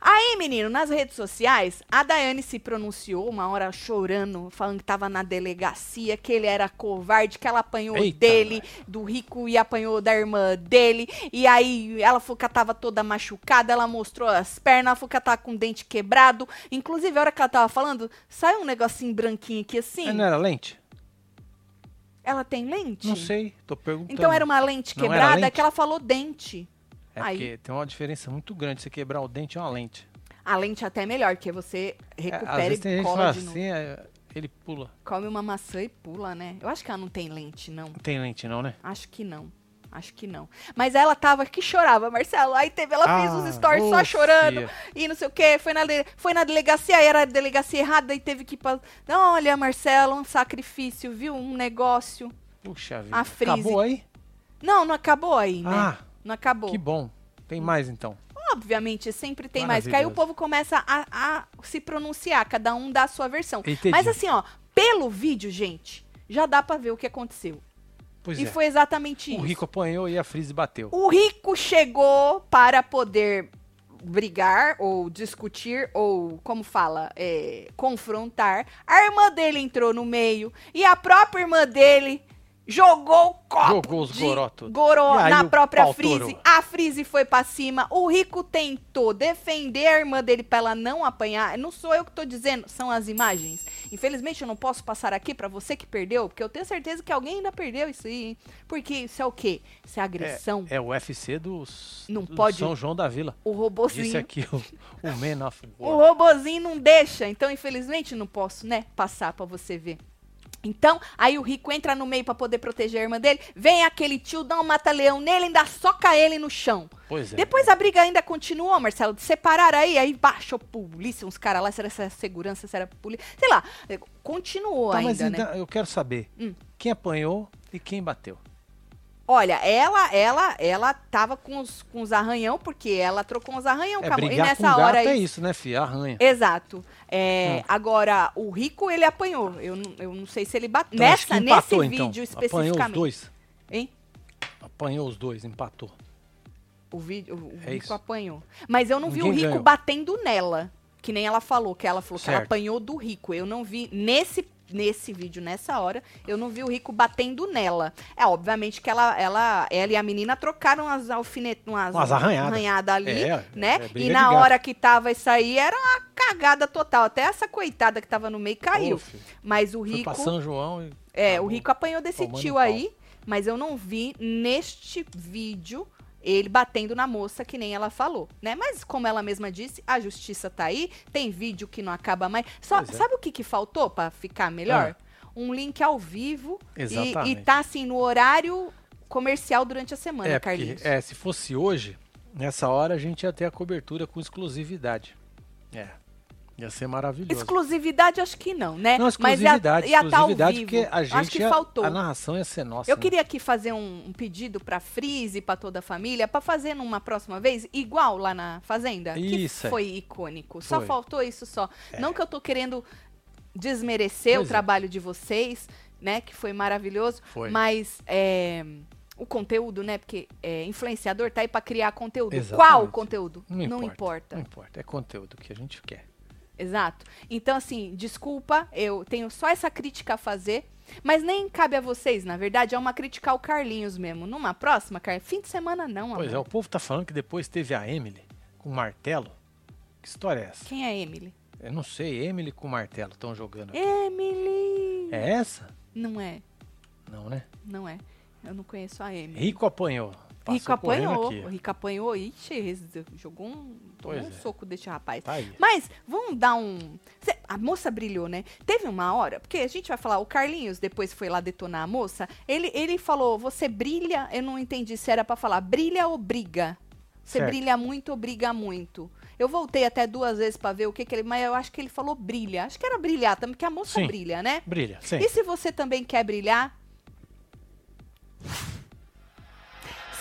Aí, menino, nas redes sociais, a Daiane se pronunciou uma hora chorando, falando que tava na delegacia, que ele era covarde, que ela apanhou Eita, dele, do rico, e apanhou da irmã dele. E aí ela falou que ela tava toda machucada, ela mostrou as pernas, ela falou que ela tava com o dente quebrado. Inclusive, a hora que ela tava falando, saiu um negocinho branquinho aqui assim. Não era lente? Ela tem lente? Não sei, tô perguntando. Então era uma lente quebrada lente? que ela falou dente. É Aí. porque tem uma diferença muito grande. Você quebrar o dente é uma lente. A lente até é melhor, que você É, às recupera vezes tem e gente que cola novo. assim, é, ele pula. Come uma maçã e pula, né? Eu acho que ela não tem lente, não. Não tem lente não, né? Acho que não. Acho que não. Mas ela tava que chorava, Marcelo. Aí teve, ela fez Ah, uns stories só chorando. E não sei o quê. Foi na, foi na delegacia, aí era a delegacia errada e teve que pra... Olha, Marcelo, um sacrifício, viu? Um negócio. Puxa vida. A Freeze. Acabou aí? Não, não acabou aí, né? Ah, Não acabou. que bom. Tem mais então. Obviamente, sempre tem mais. Porque aí o povo começa a, a se pronunciar, cada um dá a sua versão. Entendi. Mas assim, ó, pelo vídeo, gente, já dá pra ver o que aconteceu. Pois e é. foi exatamente O isso. Rico apanhou e a Freeze bateu. O rico chegou para poder brigar ou discutir ou como fala é, confrontar a irmã dele entrou no meio e a própria irmã dele jogou o copo Jogou os goró goró na o própria torou. a Freeze foi pra cima o rico tentou defender a irmã dele pra ela não apanhar não sou eu que tô dizendo são as imagens infelizmente eu não posso passar aqui pra você que perdeu porque eu tenho certeza que alguém ainda perdeu isso aí hein? porque isso é o quê isso é agressão É o UFC dos, Não do pode- São João da Vila. o robozinho Disse aqui o, o Man of O War. robozinho não deixa, então infelizmente não posso, né, passar pra você ver. Então, aí o rico entra no meio pra poder proteger a irmã dele, vem aquele tio, dá um mata-leão nele, ainda soca ele no chão. Pois é. Depois a briga ainda continuou, Marcelo, de separar aí, aí baixou polícia, uns caras lá, se era essa segurança, se era polícia, sei lá, continuou Tá, mas ainda, né? então, eu quero saber Hum. quem apanhou e quem bateu. Olha, ela, ela, ela tava com os, com os arranhão, porque ela trocou uns arranhão, É, Camô, e brigar nessa com gato hora é aí isso, né, filha? Arranha. Exato. É, Hum. Agora, o rico, ele apanhou. Eu, não- eu não sei se ele bateu. Então, Nessa, empatou, nesse então. vídeo Apanhou os especificamente. dois. Hein? Apanhou os dois, empatou. O, vídeo, o É rico isso. apanhou. Mas eu não vi o Ninguém rico ganhou. batendo nela. Que nem ela falou, que ela falou que ela Certo. apanhou do rico. Eu não vi nesse, nesse vídeo, nessa hora, eu não vi o rico batendo nela. É, obviamente que ela, ela, ela e a menina trocaram as alfinetas, umas, Umas arranhadas. arranhadas ali, É, né? é e na hora que tava isso aí, era uma cagada total. Até essa coitada que tava no meio caiu. Filho, Mas o Foi rico. pra São João e... É, o Rico apanhou desse tio aí, mas eu não vi neste vídeo ele batendo na moça, que nem ela falou, né? Mas como ela mesma disse, a justiça tá aí, tem vídeo que não acaba mais. Só, é. Sabe o que, que faltou pra ficar melhor? Um link ao vivo e, e Exatamente. tá assim no horário comercial durante a semana, É, porque, Carlinhos. é, se fosse hoje, nessa hora a gente ia ter a cobertura com exclusividade. É. Ia ser maravilhoso. Exclusividade, acho que não, né? Não, Mas exclusividade, ia, ia ao exclusividade, porque a gente, acho que ia- faltou. a narração ia ser nossa. Eu né? queria aqui fazer um, um pedido pra Freeze, pra toda a família, pra fazer numa próxima vez, igual lá na Fazenda. Isso, Que é. foi icônico. Só Foi. faltou isso só. Não que eu tô querendo desmerecer Pois o é. trabalho de vocês, né? Que foi maravilhoso. Foi. Mas é, o conteúdo, né? Porque é, influenciador tá aí pra criar conteúdo. Exatamente. Qual conteúdo? Não importa. importa. Não importa. É conteúdo que a gente quer. Exato. Então, assim, desculpa, eu tenho só essa crítica a fazer, mas nem cabe a vocês, na verdade, é uma crítica ao Carlinhos mesmo. Numa próxima, Car... fim de semana não, Pois é, o povo tá falando que depois teve a Emily com martelo. Que história é essa? Quem é Emily? Eu não sei, Emily com martelo estão jogando. aqui. Emily! É essa? Não é, Não, né? não é. Eu não conheço a Emily. Rico apanhou. Passou Rico apanhou. correndo O Aqui. Rico apanhou. Ixi, jogou um, tomou Pois um é. soco desse rapaz. Tá. Mas vamos dar um. A moça brilhou, né? Teve uma hora, porque a gente vai falar, o Carlinhos depois foi lá detonar a moça. Ele, ele falou: você brilha. Eu não entendi se era pra falar brilha ou briga. Você Certo. brilha muito ou briga muito. Eu voltei até duas vezes pra ver o que, que ele. Mas eu acho que ele falou brilha. Acho que era brilhar também, porque a moça Sim. brilha, né? Brilha, sim. E se você também quer brilhar?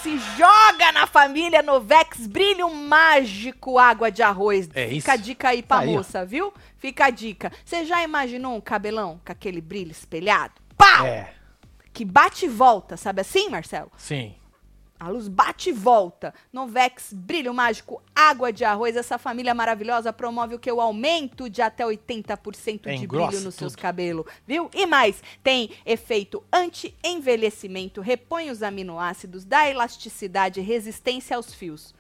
Se joga na família Novex Brilho Mágico Água de Arroz. É Fica isso. a dica aí pra Tá aí, moça, viu? Fica a dica. Você já imaginou um cabelão com aquele brilho espelhado? Pau! É, Que bate e volta, sabe assim, Marcelo? sim. A luz bate e volta. Novex, brilho mágico, água de arroz. Essa família maravilhosa promove o que? O aumento de até 80% de Engrossa brilho nos seus tudo. cabelos. Viu? E mais, tem efeito anti-envelhecimento, repõe os aminoácidos, dá elasticidade e resistência aos fios.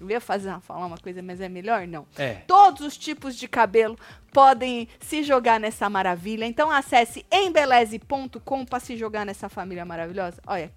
Eu ia fazer, falar uma coisa, mas é melhor não. É. Todos os tipos de cabelo podem se jogar nessa maravilha. Então acesse embeleze.com para se jogar nessa família maravilhosa. Olha.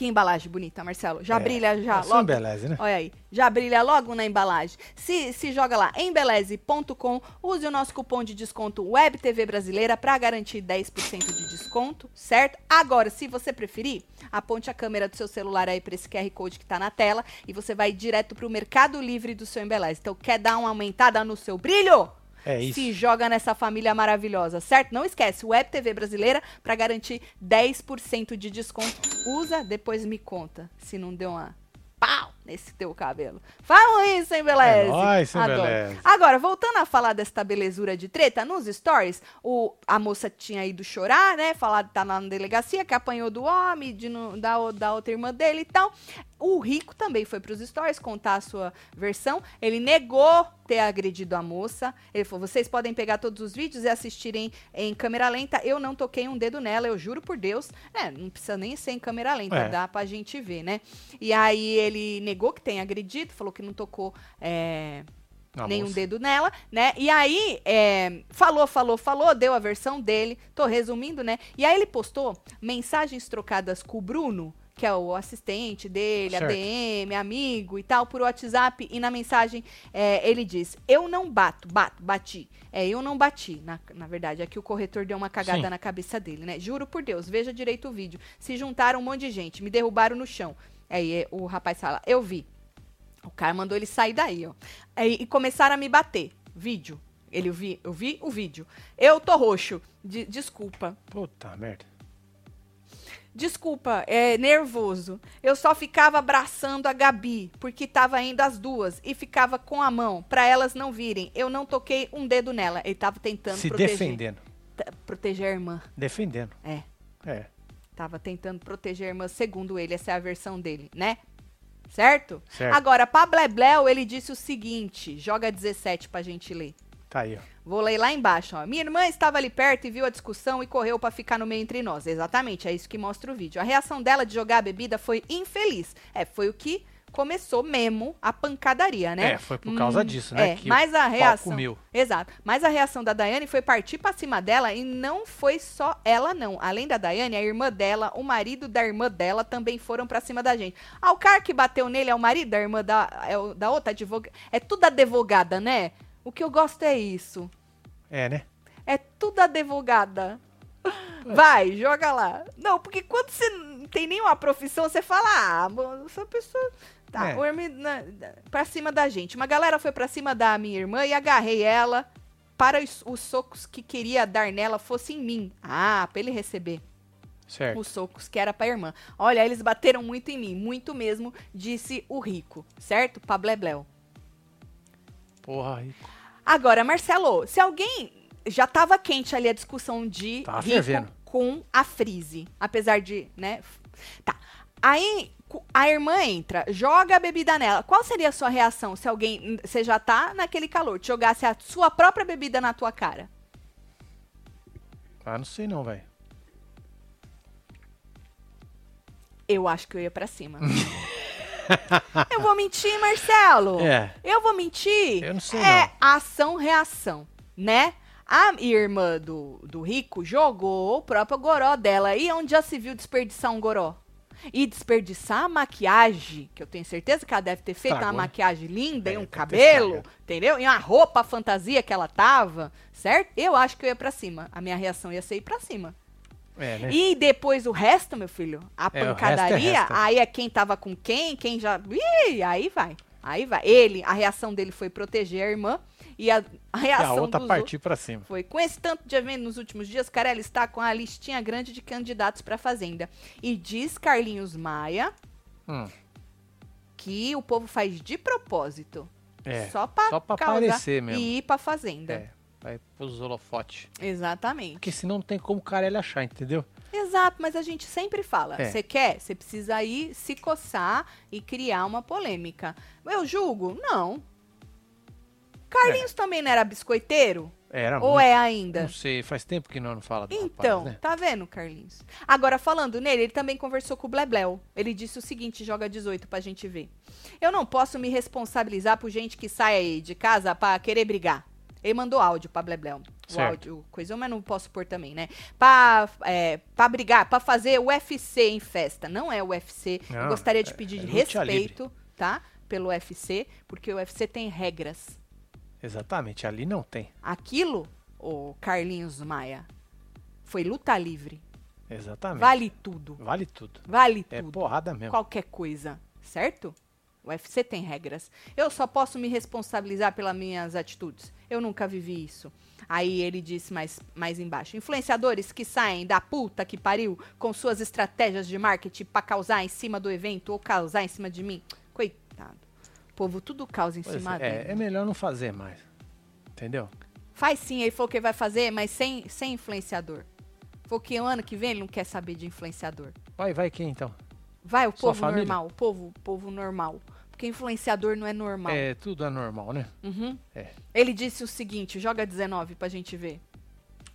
Que embalagem bonita, Marcelo. Já É, brilha já é logo. embeleze, né? Olha aí, já brilha logo na embalagem. Se, se joga lá, embeleze.com, use o nosso cupom de desconto WebTV Brasileira para garantir 10% de desconto, certo? Agora, se você preferir, aponte a câmera do seu celular aí para esse QR Code que tá na tela e você vai direto para o Mercado Livre do seu Embeleze. Então, quer dar uma aumentada no seu brilho? É isso. Se joga nessa família maravilhosa, certo? Não esquece, Web TV Brasileira para garantir 10% de desconto. Usa, depois me conta se não deu uma pau nesse teu cabelo. Falam isso, hein, beleza? É nóis, hein, Adoro. beleza. Agora, voltando a falar desta belezura de treta, nos stories, o, a moça tinha ido chorar, né? Falar que tá na delegacia, que apanhou do homem, de, no- da, da outra irmã dele e tal. O Rico também foi pros stories contar a sua versão. Ele negou ter agredido a moça. Ele falou: vocês podem pegar todos os vídeos e assistirem em câmera lenta. Eu não toquei um dedo nela, eu juro por Deus. É, não precisa nem ser em câmera lenta, É. dá pra gente ver, né? E aí ele negou que tem agredido, falou que não tocou. é, A nenhum moça. dedo nela, né? E aí, é, falou, falou, falou, deu a versão dele, tô resumindo, né? E aí ele postou mensagens trocadas com o Bruno, que é o assistente dele, Certo. ADM, amigo e tal, por WhatsApp, e na mensagem é, ele diz, eu não bato, bato, bati. É, eu não bati, na, na verdade, é que o corretor deu uma cagada Sim. na cabeça dele, né? Juro por Deus, veja direito o vídeo. Se juntaram um monte de gente, me derrubaram no chão. Aí é, o rapaz fala, eu vi. O cara mandou ele sair daí, ó. Aí, e começaram a me bater. Vídeo. Ele vi, eu vi o vídeo. Eu tô roxo. De- desculpa. Puta merda. Desculpa, é nervoso. Eu só ficava abraçando a Gabi, porque tava indo as duas e ficava com a mão pra elas não virem. Eu não toquei um dedo nela. Ele tava tentando Se proteger, defendendo. proteger a irmã. Defendendo. É. É. Tava tentando proteger a irmã, segundo ele, essa é a versão dele, né? Certo? Certo. Agora, pra Blebleu, ele disse o seguinte: joga 17 pra gente ler. Tá aí, ó. Vou ler lá embaixo, ó. Minha irmã estava ali perto e viu a discussão e correu pra ficar no meio entre nós. Exatamente, é isso que mostra o vídeo. A reação dela de jogar a bebida foi infeliz. É, foi o que começou mesmo a pancadaria, né? É, foi por causa Hum, disso, né? É, que mas a reação. comeu. Exato. Mas a reação da Daiane foi partir pra cima dela e não foi só ela, não. Além da Daiane, a irmã dela, o marido da irmã dela também foram pra cima da gente. Ah, o cara que bateu nele é o marido da irmã da, é o- da outra advogada. É tudo advogada, né? O que eu gosto é isso. É, né? É tudo advogada. Vai, joga lá. Não, porque quando você. tem nenhuma profissão, você fala, ah, essa pessoa. Tá, É. o Hermi, na, da- pra cima da gente. Uma galera foi pra cima da minha irmã e agarrei ela para os, os socos que queria dar nela fossem em mim. Ah, pra ele receber Certo. os socos que era pra irmã. Olha, eles bateram muito em mim, muito mesmo, disse o rico, certo? Pablebleu. Porra, aí. Agora, Marcelo, se alguém. Já tava quente ali a discussão de fervendo. com a Frise. Apesar de, né? Tá. Aí a irmã entra, joga a bebida nela. Qual seria a sua reação se alguém. Você já tá naquele calor, te jogasse a sua própria bebida na tua cara? Ah, não sei não, velho. Eu acho que eu ia pra cima. eu vou mentir, Marcelo? É. Eu vou mentir? Eu não sei, É ação-reação, né? A irmã do, do rico jogou o próprio goró dela. E onde já se viu desperdiçar um goró? E desperdiçar a maquiagem, que eu tenho certeza que ela deve ter feito uma maquiagem linda É, e um cabelo, entendeu? E uma roupa fantasia que ela tava, certo? Eu acho que eu ia pra cima. A minha reação ia ser ir pra cima. É, né? E depois o resto, meu filho, a É, resto é pancadaria, resto. aí é quem tava com quem, quem já. Ih, aí vai. Aí vai. Ele, a reação dele foi proteger a irmã e a, a E reação a outra dos partir pra cima. foi. Com esse tanto de evento nos últimos dias, Carelli está com a listinha grande de candidatos pra Fazenda. E diz Carlinhos Maia Hum, que o povo faz de propósito. é. Só causar aparecer mesmo. e ir pra Fazenda. É. Vai pros holofotes. Exatamente. Porque senão não tem como o cara ele achar, entendeu? Exato, mas a gente sempre fala. É. Você quer? Você precisa ir se coçar e criar uma polêmica. Eu julgo? Não. Carlinhos também não era biscoiteiro? Era Ou muito. é ainda? Não sei, faz tempo que nós não fala do Então, rapaz, né? tá vendo, Carlinhos? Agora, falando nele, ele também conversou com o Blebleu. Ele disse o seguinte, joga 18 pra gente ver. Eu não posso me responsabilizar por gente que sai aí de casa pra querer brigar. Ele mandou áudio pra Blebleu. O Certo. áudio, coisa, mas não posso pôr também, né? Pra, é, pra brigar, pra fazer UFC em festa. Não é UFC. Eu Não, gostaria de é- pedir é luta respeito, tá? Pelo UFC, porque o UFC tem regras. Exatamente, ali não tem. Aquilo, o Carlinhos Maia, foi luta livre. Exatamente. Vale tudo. Vale tudo. Vale É tudo. porrada mesmo. Qualquer coisa, certo? O UFC tem regras. Eu só posso me responsabilizar pelas minhas atitudes. Eu nunca vivi isso. Aí ele disse mais, mais embaixo: influenciadores que saem da puta que pariu com suas estratégias de marketing pra causar em cima do evento ou causar em cima de mim. Coitado. O povo tudo causa em Pois cima é, dele. é melhor não fazer mais. Entendeu? Faz sim, ele falou que vai fazer, mas sem, sem influenciador. Falou que o ano que vem ele não quer saber de influenciador. Vai, vai quem então? Vai o povo normal, o povo, povo normal. Porque influenciador não é normal. É, tudo é normal, né? Uhum. É. Ele disse o seguinte, joga 19 pra gente ver.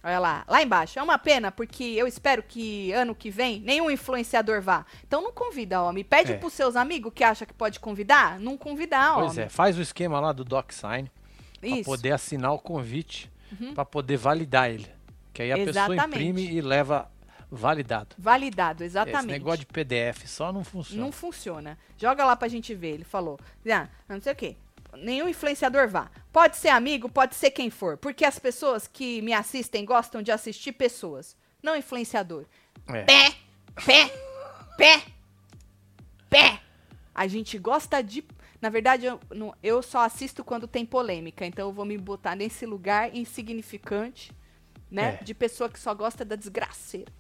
Olha lá, lá embaixo. É uma pena, porque eu espero que ano que vem nenhum influenciador vá. Então não convida, homem. Pede É. pros seus amigos que acha que pode convidar, não convidar, Pois homem. é, faz o esquema lá do DocSign. Uhum. poder assinar o convite, pra poder validar ele. Que aí a pessoa Exatamente. imprime e leva validado. Validado, Esse exatamente. negócio de PDF só não funciona. Não funciona. Joga lá pra gente ver. Ele falou. Ah, não sei o quê. Nenhum influenciador vá. Pode ser amigo, pode ser quem for. Porque as pessoas que me assistem gostam de assistir pessoas. Não influenciador. É. Pé, pé, pé, pé. A gente gosta de. Na verdade, eu, não- eu só assisto quando tem polêmica. Então eu vou me botar nesse lugar insignificante, né? É. De pessoa que só gosta da desgraceira.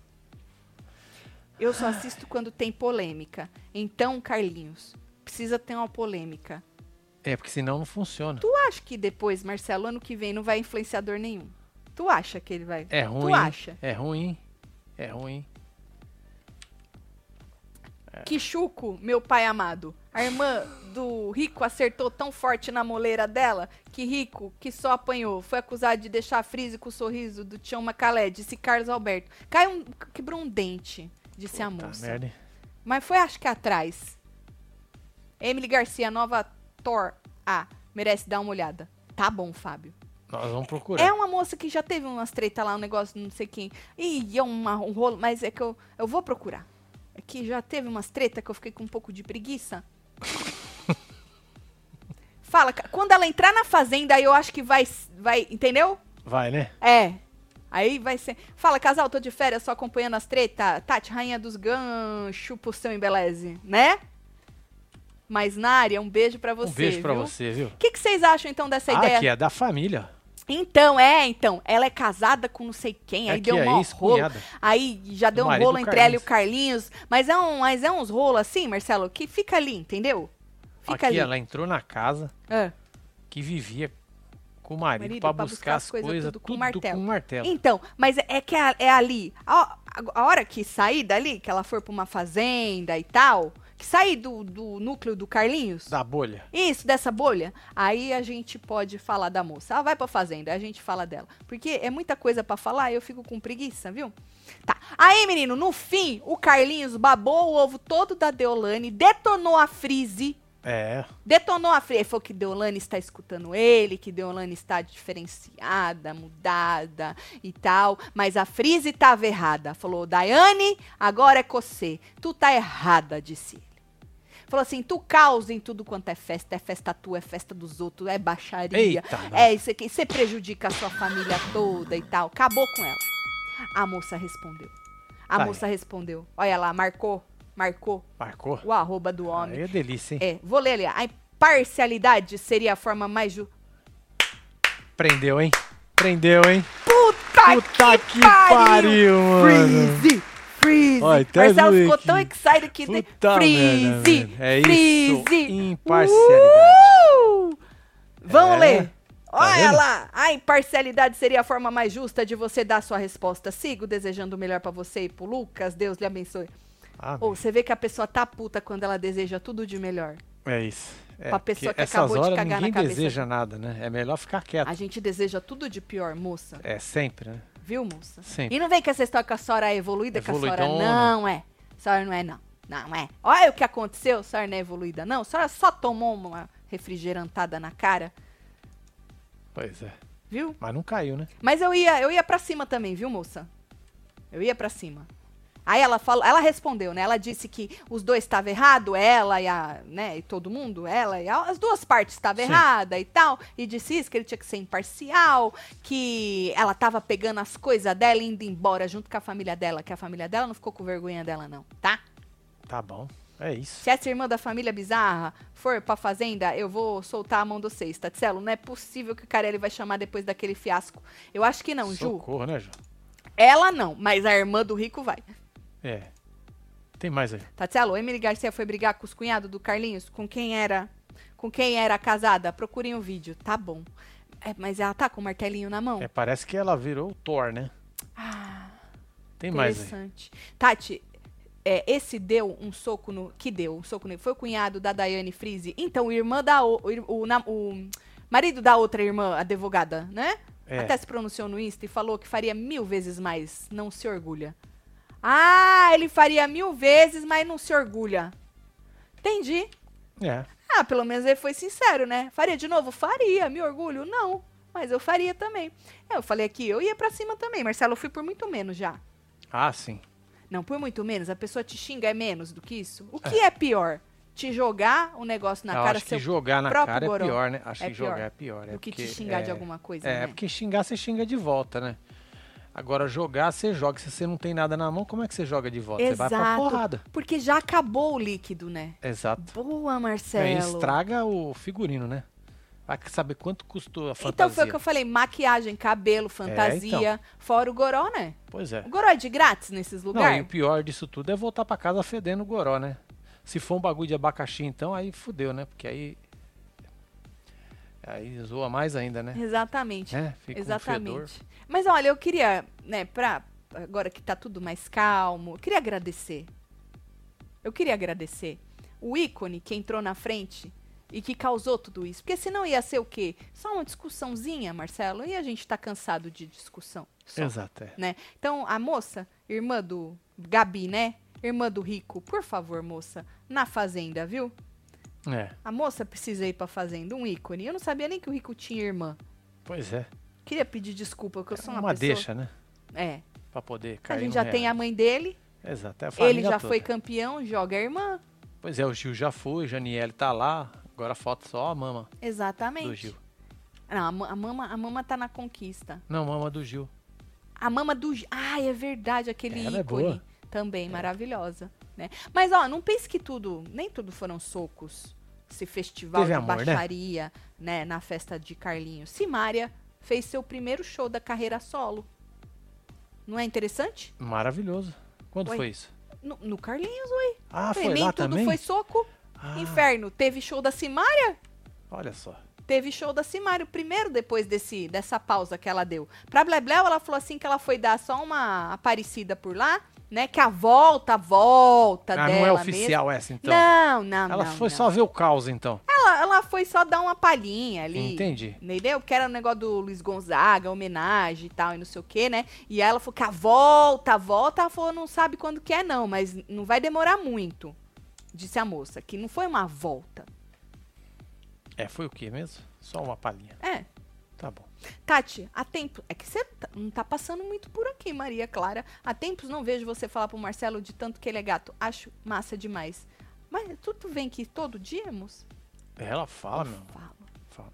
Eu só assisto quando tem polêmica. Então, Carlinhos, precisa ter uma polêmica. É, porque senão não funciona. Tu acha que depois, Marcelo, ano que vem não vai influenciador nenhum? Tu acha que ele vai? É Tu ruim. acha? É ruim. É ruim. Que chuco, meu pai amado. A irmã do Rico acertou tão forte na moleira dela que Rico, que só apanhou, foi acusado de deixar a frise com o sorriso do Tião Macalé, disse Carlos Alberto. Caiu um, quebrou um dente, disse a Tá moça. merda. Mas foi, acho que atrás. Emily Garcia, nova Thor. Ah, merece dar uma olhada. Tá bom, Fábio. Nós vamos procurar. É uma moça que já teve umas treta lá, um negócio, não sei quem. Ih, é uma- um rolo, mas é que eu, eu vou procurar. É que já teve umas treta que eu fiquei com um pouco de preguiça. Fala, quando ela entrar na fazenda, eu acho que vai, vai, entendeu? Vai, né? É. Aí vai ser. Fala, casal, tô de férias, só acompanhando as treta. Tati, rainha dos ganchos pro seu embeleze, né? Mas, Nária, um beijo pra você. um beijo pra viu? você, viu? O que, que vocês acham, então, dessa Ah, ideia? que é da família. Então, é, então. Ela é casada com não sei quem, aí Aqui deu é um rolo. ex-cunhada. Aí já deu um rolo entre ela e o Carlinhos. Mas é, um, mas é uns rolos assim, Marcelo, que fica ali, entendeu? Fica Aqui ali. ela entrou na casa Ah. que vivia com o marido, pra pra buscar as coisas tudo tudo, com com martelo. martelo. Então, mas é, que é, é ali. A, a- hora que sair dali, que ela for pra uma fazenda e tal, que sair do, do núcleo do Carlinhos. Da bolha. Isso, dessa bolha, aí a gente pode falar da moça. Ela vai pra fazenda, aí a gente fala dela. Porque é muita coisa pra falar e eu fico com preguiça, viu? Tá. Aí, menino, no fim, o Carlinhos babou o ovo todo da Deolane, detonou a Frise. É. Detonou a Frise. Ele falou que Deolane está escutando ele, que Deolane está diferenciada, mudada e tal. Mas a Frise estava errada. Falou, Daiane, agora é você. Tu tá errada, disse ele. Falou assim, tu causa em tudo quanto é festa. É festa tua, é festa dos outros, é baixaria. Eita, é isso aqui. Você prejudica a sua família toda e tal. Acabou com ela. A moça respondeu. A Aí. moça respondeu. Olha lá, marcou, marcou Marcou? o arroba do homem. Aí é delícia, hein? É, vou ler ali. A imparcialidade seria a forma mais ju... Prendeu, hein? Prendeu, hein? Puta, Puta que, que pariu! pariu, mano. Freeze! Freeze! Olha, Marcelo ficou aqui. tão excited que... Puta freeze! merda, velho. É isso, freeze! imparcialidade. Uh! Vamos É, ler. tá Olha vendo? lá, a imparcialidade seria a forma mais justa de você dar sua resposta. Sigo desejando o melhor pra você e pro Lucas. Deus lhe abençoe. Ah, Ou você vê que a pessoa tá puta quando ela deseja tudo de melhor. é isso. É, Pra pessoa que essas acabou de horas cagar na ninguém cabeça deseja nada, né? É melhor ficar quieto. A gente deseja tudo de pior, moça. É sempre, né? Viu, moça? Sempre. E não vem com essa história que a senhora é evoluída, que a senhora não é. A senhora não é, não. Não é. Olha o que aconteceu, a senhora não é evoluída, não. A senhora só tomou uma refrigerantada na cara, Pois é. viu? Mas não caiu, né? Mas eu ia, eu ia pra cima também, viu, moça? Eu ia pra cima. Aí ela falou, ela respondeu, né? Ela disse que os dois estavam errado, ela e a, né, e todo mundo, ela e a, as duas partes estavam errada e tal, e disse isso que ele tinha que ser imparcial, que ela tava pegando as coisas dela e indo embora junto com a família dela, que a família dela não ficou com vergonha dela não, tá? Tá bom. É isso. Se essa irmã da família bizarra for pra fazenda, eu vou soltar a mão de vocês, Tatselo. Não é possível que o Carelli vai chamar depois daquele fiasco. Eu acho que não, Ju. Socorro, né, Ju? Ela não, mas a irmã do rico vai. É. Tem mais aí. Tatielo, Emily Garcia foi brigar com os cunhados do Carlinhos? Com quem era? Com quem era casada? Procurem o vídeo. Tá bom. É, mas ela tá com o martelinho na mão? É, parece que ela virou o Thor, né? Ah, Tem mais aí. interessante. Tati, é, esse deu um soco no. Que deu um soco nele? Foi o cunhado da Daiane Freeze? Então, o irmã da. O, o, nam- o marido da outra irmã, advogada, né? É. Até se pronunciou no Insta e falou que faria mil vezes mais. Não se orgulha. Ah, ele faria mil vezes, mas não se orgulha. Entendi. É. Ah, pelo menos ele foi sincero, né? Faria de novo? Faria. Me orgulho? Não. Mas eu faria também. É, Eu falei aqui, eu ia pra cima também. Marcelo, eu fui por muito menos já. Ah, sim. Não, por muito menos. A pessoa te xinga é menos do que isso? O que é, pior? Te jogar o negócio na Eu cara acho que jogar na cara goró é pior, né? Acho é que jogar pior é pior. É do que te xingar de é, alguma coisa, É, né? porque xingar você xinga de volta, né? Agora, jogar, você joga. Se você não tem nada na mão, como é que você joga de volta? Você vai pra Exato. porrada. Porque já acabou o líquido, né? Exato. Boa, Aí Marcelo. estraga o figurino, né? Vai saber quanto custou a fantasia. Então foi o que eu falei, maquiagem, cabelo, fantasia, fora o goró, né? Pois é. O goró é de grátis nesses Não, e lugares? o pior disso tudo é voltar pra casa fedendo o goró, né? Se for um bagulho de abacaxi, então, aí fudeu, né? Porque aí. Aí zoa mais ainda, né? Exatamente. É, fica um. Exatamente. Mas olha, eu queria, né, pra. Agora que tá tudo mais calmo, eu queria agradecer. Eu queria agradecer o ícone que entrou na frente e que causou tudo isso. Porque senão ia ser o quê? Só uma discussãozinha, Marcelo, e a gente tá cansado de discussão. só, Exato, é. né? Então, a moça, irmã do Gabi, né? Irmã do Rico, por favor, moça, na fazenda, viu? É, A moça precisa ir pra fazenda, um ícone. Eu não sabia nem que o Rico tinha irmã. pois é. Queria pedir desculpa, porque eu sou uma, Uma pessoa... deixa, né? É. Pra poder A cair gente no já real. tem a mãe dele, Exato, é a ele já toda. foi campeão, joga a irmã. Pois é, o Gil já foi, Janiele tá lá, agora falta só a mama Exatamente. do Gil. Não, a, ma- a mama, a mama tá na conquista. Não, mama do Gil. A mama do. Gi- Ai, é verdade, aquele Ela é ícone. boa. Também, maravilhosa. Né? Mas, ó, não pense que tudo. Nem tudo foram socos. Esse festival Teve de amor, né? baixaria, né? Na festa de Carlinhos. Simária fez seu primeiro show da carreira solo. Não é interessante? Maravilhoso. Quando Oi. foi isso? No, no Carlinhos, oi. Ah, Falei, foi nem lá tudo também? foi soco. Ah, Inferno. Teve show da Simária? Olha só. Teve show da Simária, o primeiro depois desse, dessa pausa que ela deu. Pra Blebleu, ela falou assim que ela foi dar só uma aparecida por lá, né? Que a volta, a volta Ah, dela não é mesmo- oficial essa, então. Não, não, Ela não, foi não. só ver o caos, então. Ela, ela foi só dar uma palhinha ali. Entendi. Entendeu? Porque era o negócio do Luiz Gonzaga, homenagem e tal, e não sei o quê, né? E ela falou que a volta, a volta, ela falou, não sabe quando que é, não, mas não vai demorar muito. Disse a moça, que não foi uma volta. É, foi o quê mesmo? Só uma palhinha. É, Tá bom. Tati, há tempo. É que você tá- não tá passando muito por aqui, Maria Clara. Há tempos não vejo você falar pro Marcelo de tanto que ele é gato. Acho massa demais. Mas tu, tu vem aqui todo dia, moça? Ela fala, eu meu. falo. Fala.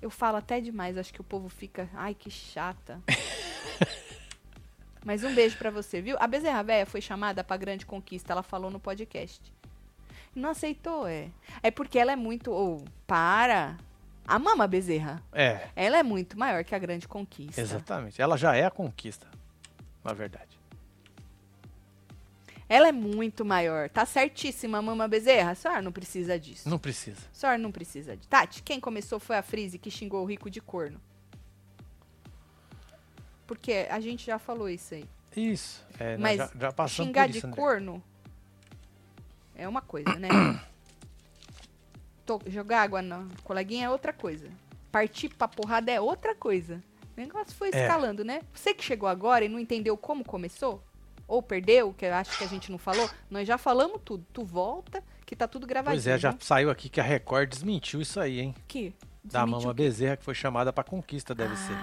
Eu falo até demais, acho que o povo fica. Ai, que chata. Mas um beijo pra você, viu? A Bezerra Véia foi chamada pra grande conquista, ela falou no podcast. Não aceitou, é. É porque ela é muito. Ou, para. A mama Bezerra. É, Ela é muito maior que a grande conquista. exatamente. Ela já é a conquista, na verdade. Ela é muito maior. Tá certíssima, Mama Bezerra. A senhora não precisa disso. Não precisa. A senhora não precisa disso. Tati, quem começou foi a Frise que xingou o rico de corno. Porque a gente já falou isso aí. Isso. É, Mas já, já Xingar de André. corno é uma coisa, né? Jogar água na coleguinha é outra coisa. Partir pra porrada é outra coisa. O negócio foi É. escalando, né? Você que chegou agora e não entendeu como começou, ou perdeu, que eu acho que a gente não falou, nós já falamos tudo. Tu volta, que tá tudo gravadinho. Pois é, já viu? saiu aqui que a Record desmentiu isso aí, hein? Que? Da Desmentiu Mama o quê? Bezerra, que foi chamada pra conquista, deve ser.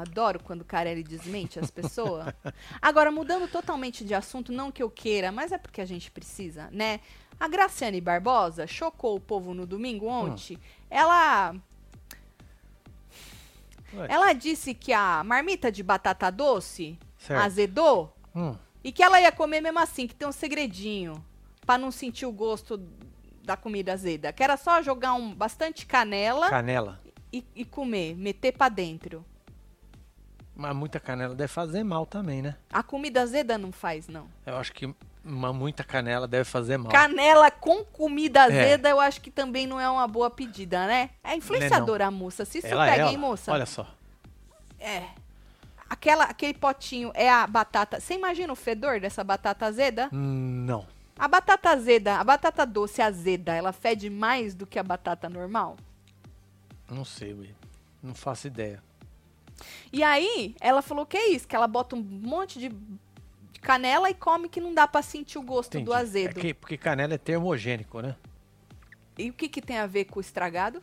Adoro quando o cara ele desmente as pessoas. Agora, mudando totalmente de assunto, não que eu queira, mas é porque a gente precisa, né? A Graciane Barbosa chocou o povo no domingo ontem. Ela, Ué, ela disse que a marmita de batata doce certo. azedou Hum, e que ela ia comer mesmo assim, que tem um segredinho pra não sentir o gosto da comida azeda. Que era só jogar um bastante canela canela. e, e comer, meter pra dentro. Mas muita canela deve fazer mal também, né? A comida azeda não faz, não. Eu acho que uma, muita canela deve fazer mal. Canela com comida É. azeda, eu acho que também não é uma boa pedida, né? É influenciadora a moça. Se isso Ela pega, é ela. hein, moça? Olha só. É. Aquela, aquele potinho é a batata. Você imagina o fedor dessa batata azeda? Não. A batata azeda, a batata doce azeda, ela fede mais do que a batata normal? Não sei, Will. Não faço ideia. E aí, ela falou que é isso, que ela bota um monte de canela e come que não dá pra sentir o gosto Entendi. do azedo. É que, porque canela é termogênico, né? E o que, que tem a ver com o estragado?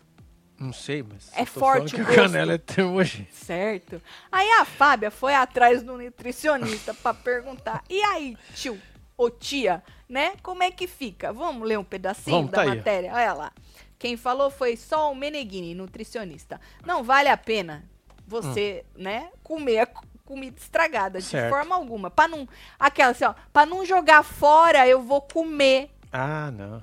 Não sei, mas. É forte o gosto. canela é termogênica. Certo. Aí a Fábia foi atrás do nutricionista pra perguntar. E aí, tio ou tia, né? Como é que fica? Vamos ler um pedacinho Vamos, da tá aí, matéria? Olha lá. Quem falou foi só o Meneghini, nutricionista. Não vale a pena você, né, comer a co- comida estragada de Hum. Certo. forma alguma. Para não aquela assim, ó, para não jogar fora, eu vou comer. Ah, não.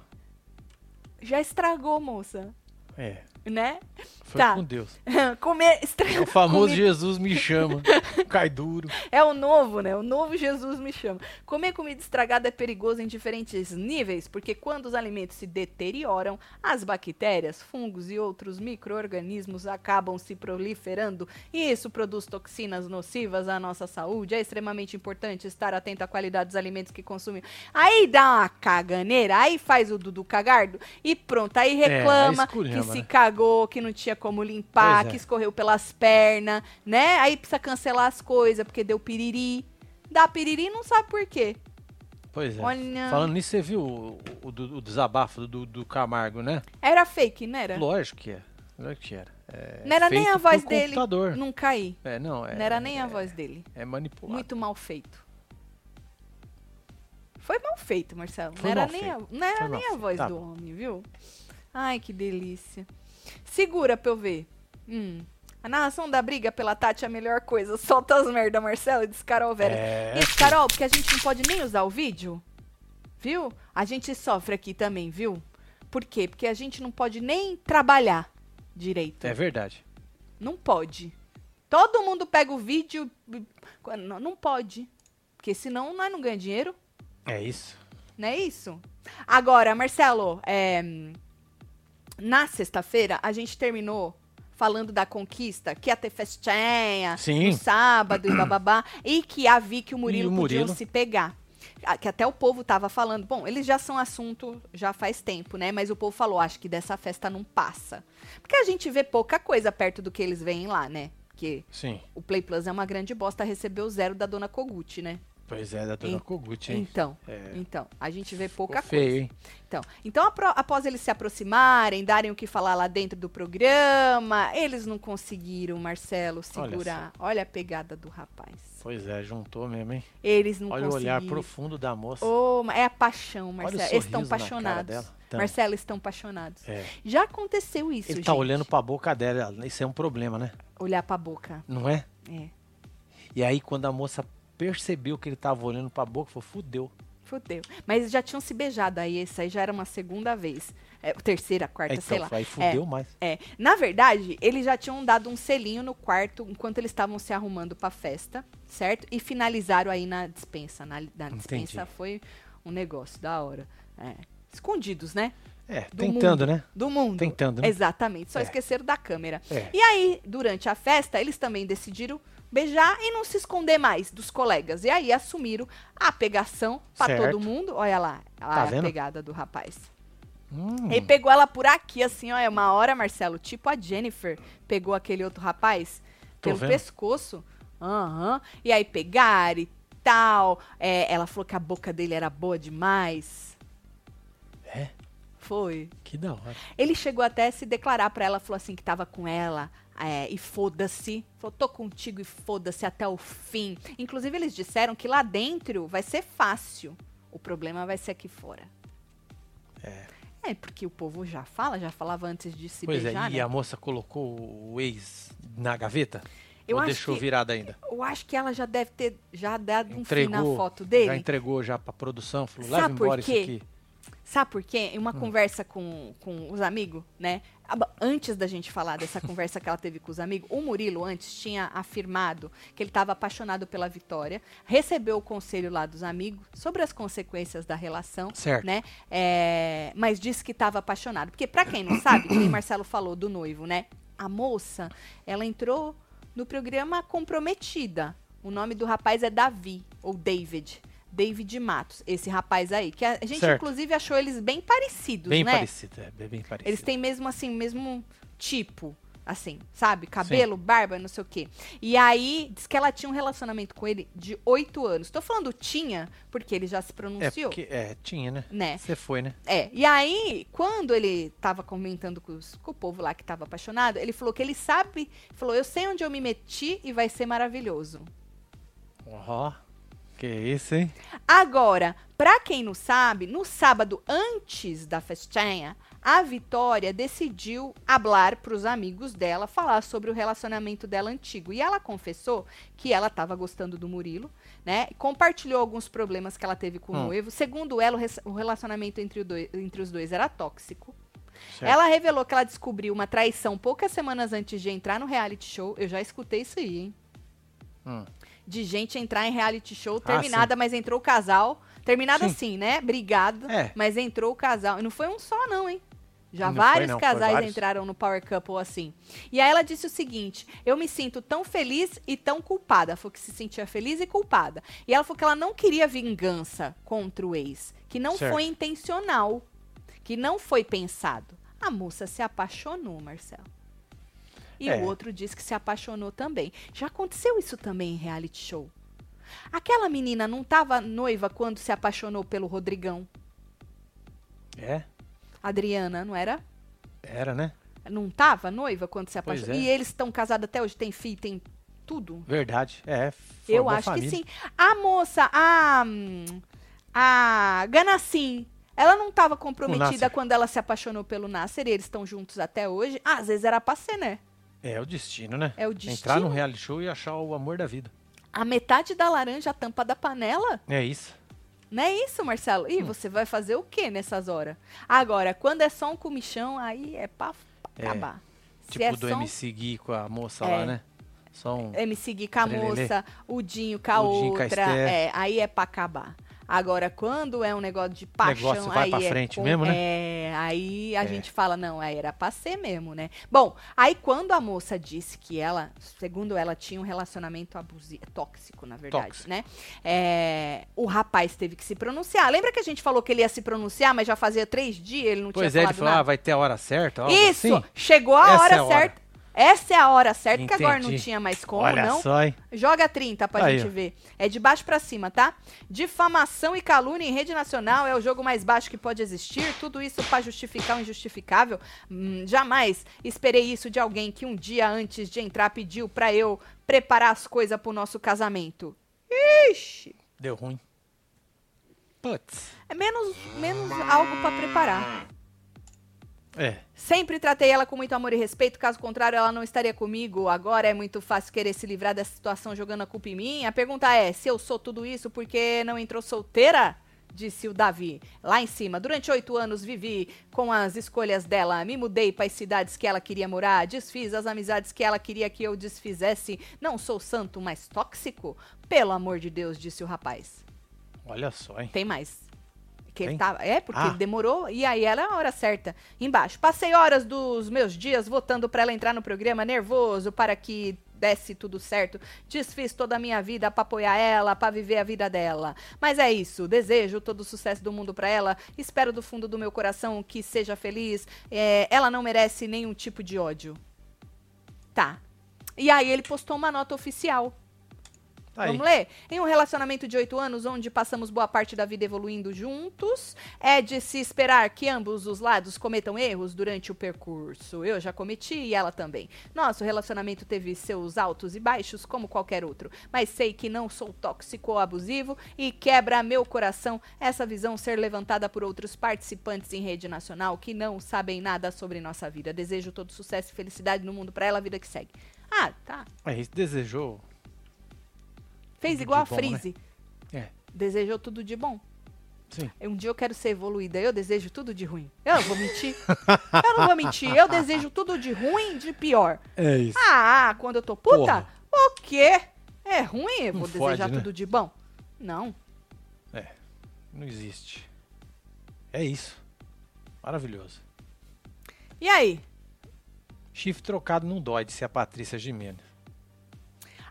Já estragou, moça, É. né? Foi Tá. com Deus. comer É estragou. o famoso Jesus me chama. Cai duro. É o novo, né? O novo Jesus me chama. Comer comida estragada é perigoso em diferentes níveis, porque quando os alimentos se deterioram, as bactérias, fungos e outros micro-organismos acabam se proliferando e isso produz toxinas nocivas à nossa saúde. É extremamente importante estar atento à qualidade dos alimentos que consumimos. Aí dá uma caganeira, aí faz o Dudu cagardo e pronto. Aí reclama que esculhamba, se né? Que não tinha como limpar, é. que escorreu pelas pernas, né? Aí precisa cancelar as coisas porque deu piriri. Dá piriri e não sabe por quê. Pois é. Olha. Falando nisso, você viu o, o- o desabafo do, do Camargo, né? Era fake, não era? Lógico que é. Lógico que era. É não era nem a voz dele. computador. Não caí. É, não. É, não era nem a é- voz dele. É manipulado. Muito mal feito. Foi mal feito, Marcelo. Foi não era nem, a, não era nem a voz Tá do bom. homem, viu? Ai, que delícia. Segura pra eu ver. Hum. A narração da briga pela Tati é a melhor coisa. Solta as merda, Marcelo, diz Carol Vera. É, Isso, Carol, porque a gente não pode nem usar o vídeo. Viu? A gente sofre aqui também, viu? Por quê? Porque a gente não pode nem trabalhar direito. é verdade. Não pode. Todo mundo pega o vídeo. Não, não pode. Porque senão nós não ganhamos dinheiro. É isso. Não é isso? Agora, Marcelo, é, na sexta-feira a gente terminou falando da conquista, que ia ter festinha Sim. no sábado e bababá, e que a Vicky e o Murilo, o podiam Murilo. se pegar. Ah, Que até o povo tava falando, bom, eles já são assunto já faz tempo, né? Mas o povo falou, acho que dessa festa não passa. Porque a gente vê pouca coisa perto do que eles veem lá, né? Porque Sim. o Play Plus é uma grande bosta receber o zero da dona Kogut, né? Pois é, da dona Kogut, hein? Então, É. então, a gente vê pouca Ficou coisa. feio, hein? Então, então após eles se aproximarem, darem o que falar lá dentro do programa, eles não conseguiram, Marcelo, segurar. Olha, a pegada do rapaz. Pois é, juntou mesmo, hein? Eles não Olha o conseguiram. olhar profundo da moça. Oh, é a paixão, Olha o Marcelo. Eles estão apaixonados. dela. Então, Marcelo, estão apaixonados. é. Já aconteceu isso, Ele gente. tá olhando pra boca dela. Isso é um problema, né? Olhar pra boca. Não é? É. E aí, quando a moça percebeu que ele tava olhando pra boca, falou, fudeu. Fudeu. Mas eles já tinham se beijado aí, esse aí já era uma segunda vez. É, terceira, quarta, sei lá. então, aí fudeu mais. É, na verdade, eles já tinham dado um selinho no quarto enquanto eles estavam se arrumando pra festa, certo? E finalizaram aí na dispensa. Na, na dispensa Entendi. foi um negócio da hora. É. Escondidos, né? É, Do tentando, mundo. né? Do mundo. Tentando, né? Exatamente. Só É. esqueceram da câmera. É. E aí, durante a festa, eles também decidiram beijar e não se esconder mais dos colegas. E aí assumiram a pegação pra Certo. todo mundo. Olha lá, olha Tá a vendo? pegada do rapaz. Hum, Ele pegou ela por aqui, assim, ó. É uma hora, Marcelo, tipo a Jennifer pegou aquele outro rapaz Tô pelo vendo. pescoço. Aham. E aí pegaram e tal. É, ela falou que a boca dele era boa demais. É, Foi. que da hora. Ele chegou até a se declarar pra ela, falou assim que tava com ela. É, e foda-se. Falou, tô contigo e foda-se até o fim. Inclusive, eles disseram que lá dentro vai ser fácil. O problema vai ser aqui fora. É. É, porque o povo já fala, já falava antes de se pois beijar, é, e né? a moça colocou o ex na gaveta? Eu Ou acho deixou que- virada ainda? Eu acho que ela já deve ter já dado um fim Entregou, na foto Já dele. entregou já pra produção, falou, leva embora isso aqui. Sabe por quê? Em Hum. uma conversa com, com os amigos, né? Antes da gente falar dessa conversa que ela teve com os amigos, o Murilo antes tinha afirmado que ele estava apaixonado pela Vitória, recebeu o conselho lá dos amigos sobre as consequências da relação, Certo. né? É, mas disse que estava apaixonado. Porque, pra quem não sabe, que Marcelo falou do noivo, né? A moça, ela entrou no programa comprometida. O nome do rapaz é Davi, ou David. David Matos, esse rapaz aí. Que a gente, Certo. inclusive, achou eles bem parecidos, Bem né? parecido, é, bem, parecido. Eles têm mesmo, assim, mesmo tipo. Assim, sabe? Cabelo, barba, não sei o quê. E aí, diz que ela tinha um relacionamento com ele de oito anos. Tô falando tinha, porque ele já se É, pronunciou. porque, é, tinha, né? Né? Você foi, né? É, e aí, quando ele tava comentando com, os- com o povo lá que tava apaixonado, ele falou que ele sabe, falou, eu sei onde eu me meti e vai ser maravilhoso. Ó, que isso, hein? Agora, pra quem não sabe, no sábado antes da festinha, a Vitória decidiu hablar pros amigos dela, falar sobre o relacionamento dela antigo. E ela confessou que ela tava gostando do Murilo, né? Compartilhou alguns problemas que ela teve com o Hum. noivo. Segundo ela, o o relacionamento entre, o doi- entre os dois era tóxico. Certo. Ela revelou que ela descobriu uma traição poucas semanas antes de entrar no reality show. Eu já escutei isso aí, hein? Hum. De gente entrar em reality show Ah, terminada, mas entrou o casal. Terminada Sim. assim, né? Brigado. É. Mas entrou o casal. E não foi um só, não, hein? Já Não foi, vários não, foi casais vários. entraram no Power Couple assim. E aí ela disse o seguinte: eu me sinto tão feliz e tão culpada. Falou que se sentia feliz e culpada. E ela falou que ela não queria vingança contra o ex. Que não Certo. foi intencional. Que não foi pensado. A moça se apaixonou, Marcelo. E É. o outro disse que se apaixonou também. Já aconteceu isso também em reality show. Aquela menina não estava noiva quando se apaixonou pelo Rodrigão. É, Adriana, não era? era, né? Não tava noiva quando se apaixonou? é. E eles estão casados até hoje, tem filho, tem tudo? Verdade, é. Eu acho família. que sim. A moça, a. A Ganassim, ela não estava comprometida quando ela se apaixonou pelo Nasser e eles estão juntos até hoje. Ah, às vezes era pra ser, né? É o destino, né? É o destino. Entrar num reality show e achar o amor da vida. A metade da laranja, a tampa da panela? É isso. Não é isso, Marcelo? Hum. E você vai fazer o que nessas horas? Agora, quando é só um comichão, aí é pra, pra É, acabar. Tipo é do só MC Gui com a moça É. lá, né? Só um. MC Gui com a moça, o Dinho com a O Dinho com a outra. É, aí é pra acabar. Agora, quando é um negócio de paixão, negócio vai aí pra é frente com- mesmo, né? É, aí a É. gente fala, não, aí era pra ser mesmo, né? Bom, aí quando a moça disse que ela, segundo ela, tinha um relacionamento abusivo, tóxico, na verdade, Tóxico. né? É, o rapaz teve que se pronunciar. Lembra que a gente falou que ele ia se pronunciar, mas já fazia três dias ele não Pois tinha é, ele falado falou, ah, vai ter a hora certa. Isso! assim. Chegou a Essa hora é a hora. certa. Essa é a hora certa, que agora não Entendi. tinha mais como, Olha não. só, hein? Joga 30 pra Aí, gente ó. ver. É de baixo pra cima, tá? Difamação e calúnia em rede nacional é o jogo mais baixo que pode existir. Tudo isso pra justificar o injustificável. Hum, jamais esperei isso de alguém que um dia antes de entrar pediu pra eu preparar as coisas pro nosso casamento. Ixi! Deu ruim. Putz. É menos, menos algo pra preparar. É. Sempre tratei ela com muito amor e respeito, caso contrário, ela não estaria comigo. Agora é muito fácil querer se livrar dessa situação jogando a culpa em mim. A pergunta é: se eu sou tudo isso, por que não entrou solteira? Disse o Davi. Lá em cima, durante oito anos vivi com as escolhas dela. Me mudei para as cidades que ela queria morar. Desfiz as amizades que ela queria que eu desfizesse. Não sou santo, mas tóxico? Pelo amor de Deus, disse o rapaz. Olha só, hein? Tem mais. Que ele tava, é, porque Ah. ele demorou e aí era a hora certa. Embaixo. Passei horas dos meus dias votando pra ela entrar no programa nervoso para que desse tudo certo. Desfiz toda a minha vida pra apoiar ela, pra viver a vida dela. Mas é isso. Desejo todo o sucesso do mundo pra ela. Espero do fundo do meu coração que seja feliz. É, ela não merece nenhum tipo de ódio. Tá. E aí ele postou uma nota oficial. Tá. Vamos ler? Em um relacionamento de oito anos, onde passamos boa parte da vida evoluindo juntos, é de se esperar que ambos os lados cometam erros durante o percurso. Eu já cometi e ela também. Nosso relacionamento teve seus altos e baixos, como qualquer outro, mas sei que não sou tóxico ou abusivo e quebra meu coração essa visão ser levantada por outros participantes em rede nacional que não sabem nada sobre nossa vida. Desejo todo sucesso e felicidade no mundo pra ela, a vida que segue. Ah, tá. É, desejou. Fez Tudo igual a bom, né? Freeze. É. Desejou tudo de bom. Sim. Um dia eu quero ser evoluída, eu desejo tudo de ruim. Eu não vou mentir. eu não vou mentir. Eu desejo tudo de ruim, de pior. É isso. Ah, quando eu tô puta, Porra. o quê? É ruim? Eu vou Não desejar fode, né? tudo de bom? Não. É. Não existe. É isso. Maravilhoso. E aí? Chifre trocado não dói, disse a Patrícia Gimenez.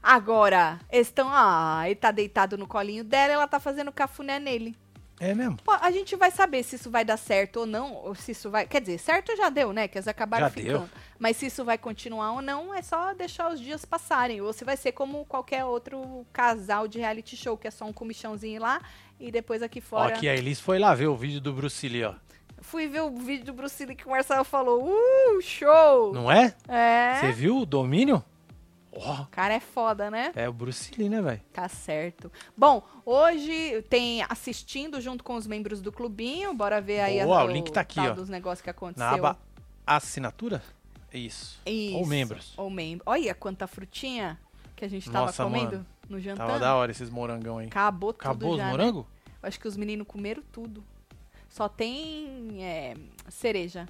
Agora, estão. Ah, ele tá deitado no colinho dela, ela tá fazendo cafuné nele. É mesmo? Pô, a gente vai saber se isso vai dar certo ou não, ou se isso vai. Quer dizer, certo já deu, né? Que eles acabaram Já ficando. deu. Mas se isso vai continuar ou não, é só deixar os dias passarem. Ou se vai ser como qualquer outro casal de reality show, que é só um comichãozinho lá e depois aqui Ó, fora. aqui a Elis foi lá ver o vídeo do Bruce Lee, ó. Fui ver o vídeo do Bruce Lee que o Marcelo falou. Uh, show! Não é? É. Você viu o domínio? Ó, O cara é foda, né? é o Bruce Lee, né, velho? Tá certo. Bom, hoje tem assistindo junto com os membros do clubinho. Bora ver aí Boa, a, o link tá aqui, ó. dos negócios que aconteceu. Na aba assinatura? Isso. Isso. Ou membros. Ou membros. Olha quanta frutinha que a gente tava Nossa, comendo mano. no jantar. Tava da hora esses morangão aí. Acabou tudo Acabou os já. né? morangos? Acho que os meninos comeram tudo. Só tem é, cereja.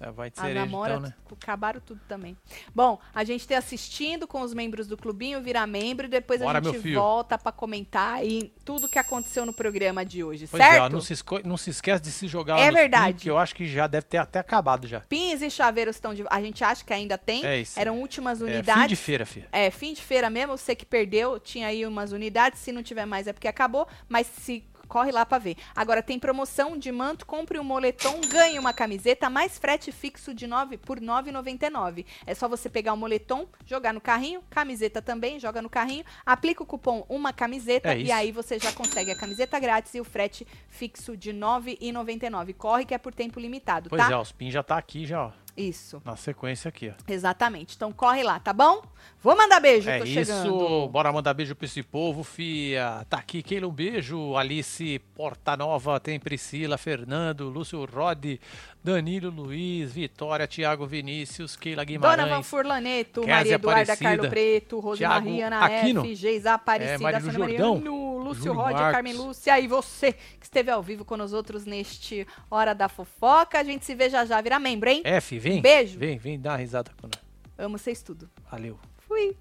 É, vai de cereja namoras então, né? acabaram tudo também. Bom, a gente tá assistindo com os membros do clubinho, virar membro e depois Bora, a gente volta pra comentar aí tudo que aconteceu no programa de hoje, Pois é, certo? ó, não, se não se esquece de se jogar É verdade. pin, que eu acho que já deve ter até acabado já. Pins e chaveiros estão de. A gente acha que ainda tem. É isso. Eram últimas É, unidades. fim de feira, filha. É, fim de feira mesmo, você que perdeu, tinha aí umas unidades, se não tiver mais é porque acabou, mas se corre lá pra ver. Agora tem promoção de manto, compre um moletom, ganhe uma camiseta, mais frete fixo de 9 por 9,99. É só você pegar o moletom, jogar no carrinho, camiseta também, joga no carrinho, aplica o cupom uma camiseta É e aí você já consegue a camiseta grátis e o frete fixo de 9,99. Corre que é por tempo limitado, Pois tá? é, os pin já tá aqui já, ó. Isso. Na sequência aqui, ó. Exatamente. Então corre lá, tá bom? Vou mandar beijo, É tô isso, chegando. bora mandar beijo pra esse povo, fia. Tá aqui, Keila, um beijo. Alice Portanova, tem Priscila, Fernando, Lúcio Rodi, Danilo Luiz, Vitória, Tiago Vinícius, Keila Guimarães. Furlaneto, Kézia Maria Eduarda Aparecida, Carlo Preto, Rosemary Thiago Ana Aquino, F, Geisa Aparecida, é, Marilu Sônia Jordão, Mariano, Lúcio Rodia. Carmen Lúcia e você que esteve ao vivo com nós outros neste Hora da Fofoca. A gente se vê já já, vira membro, hein? F, vem. Beijo. Vem, vem dar uma risada com nós. Amo vocês tudo. Valeu. Fui.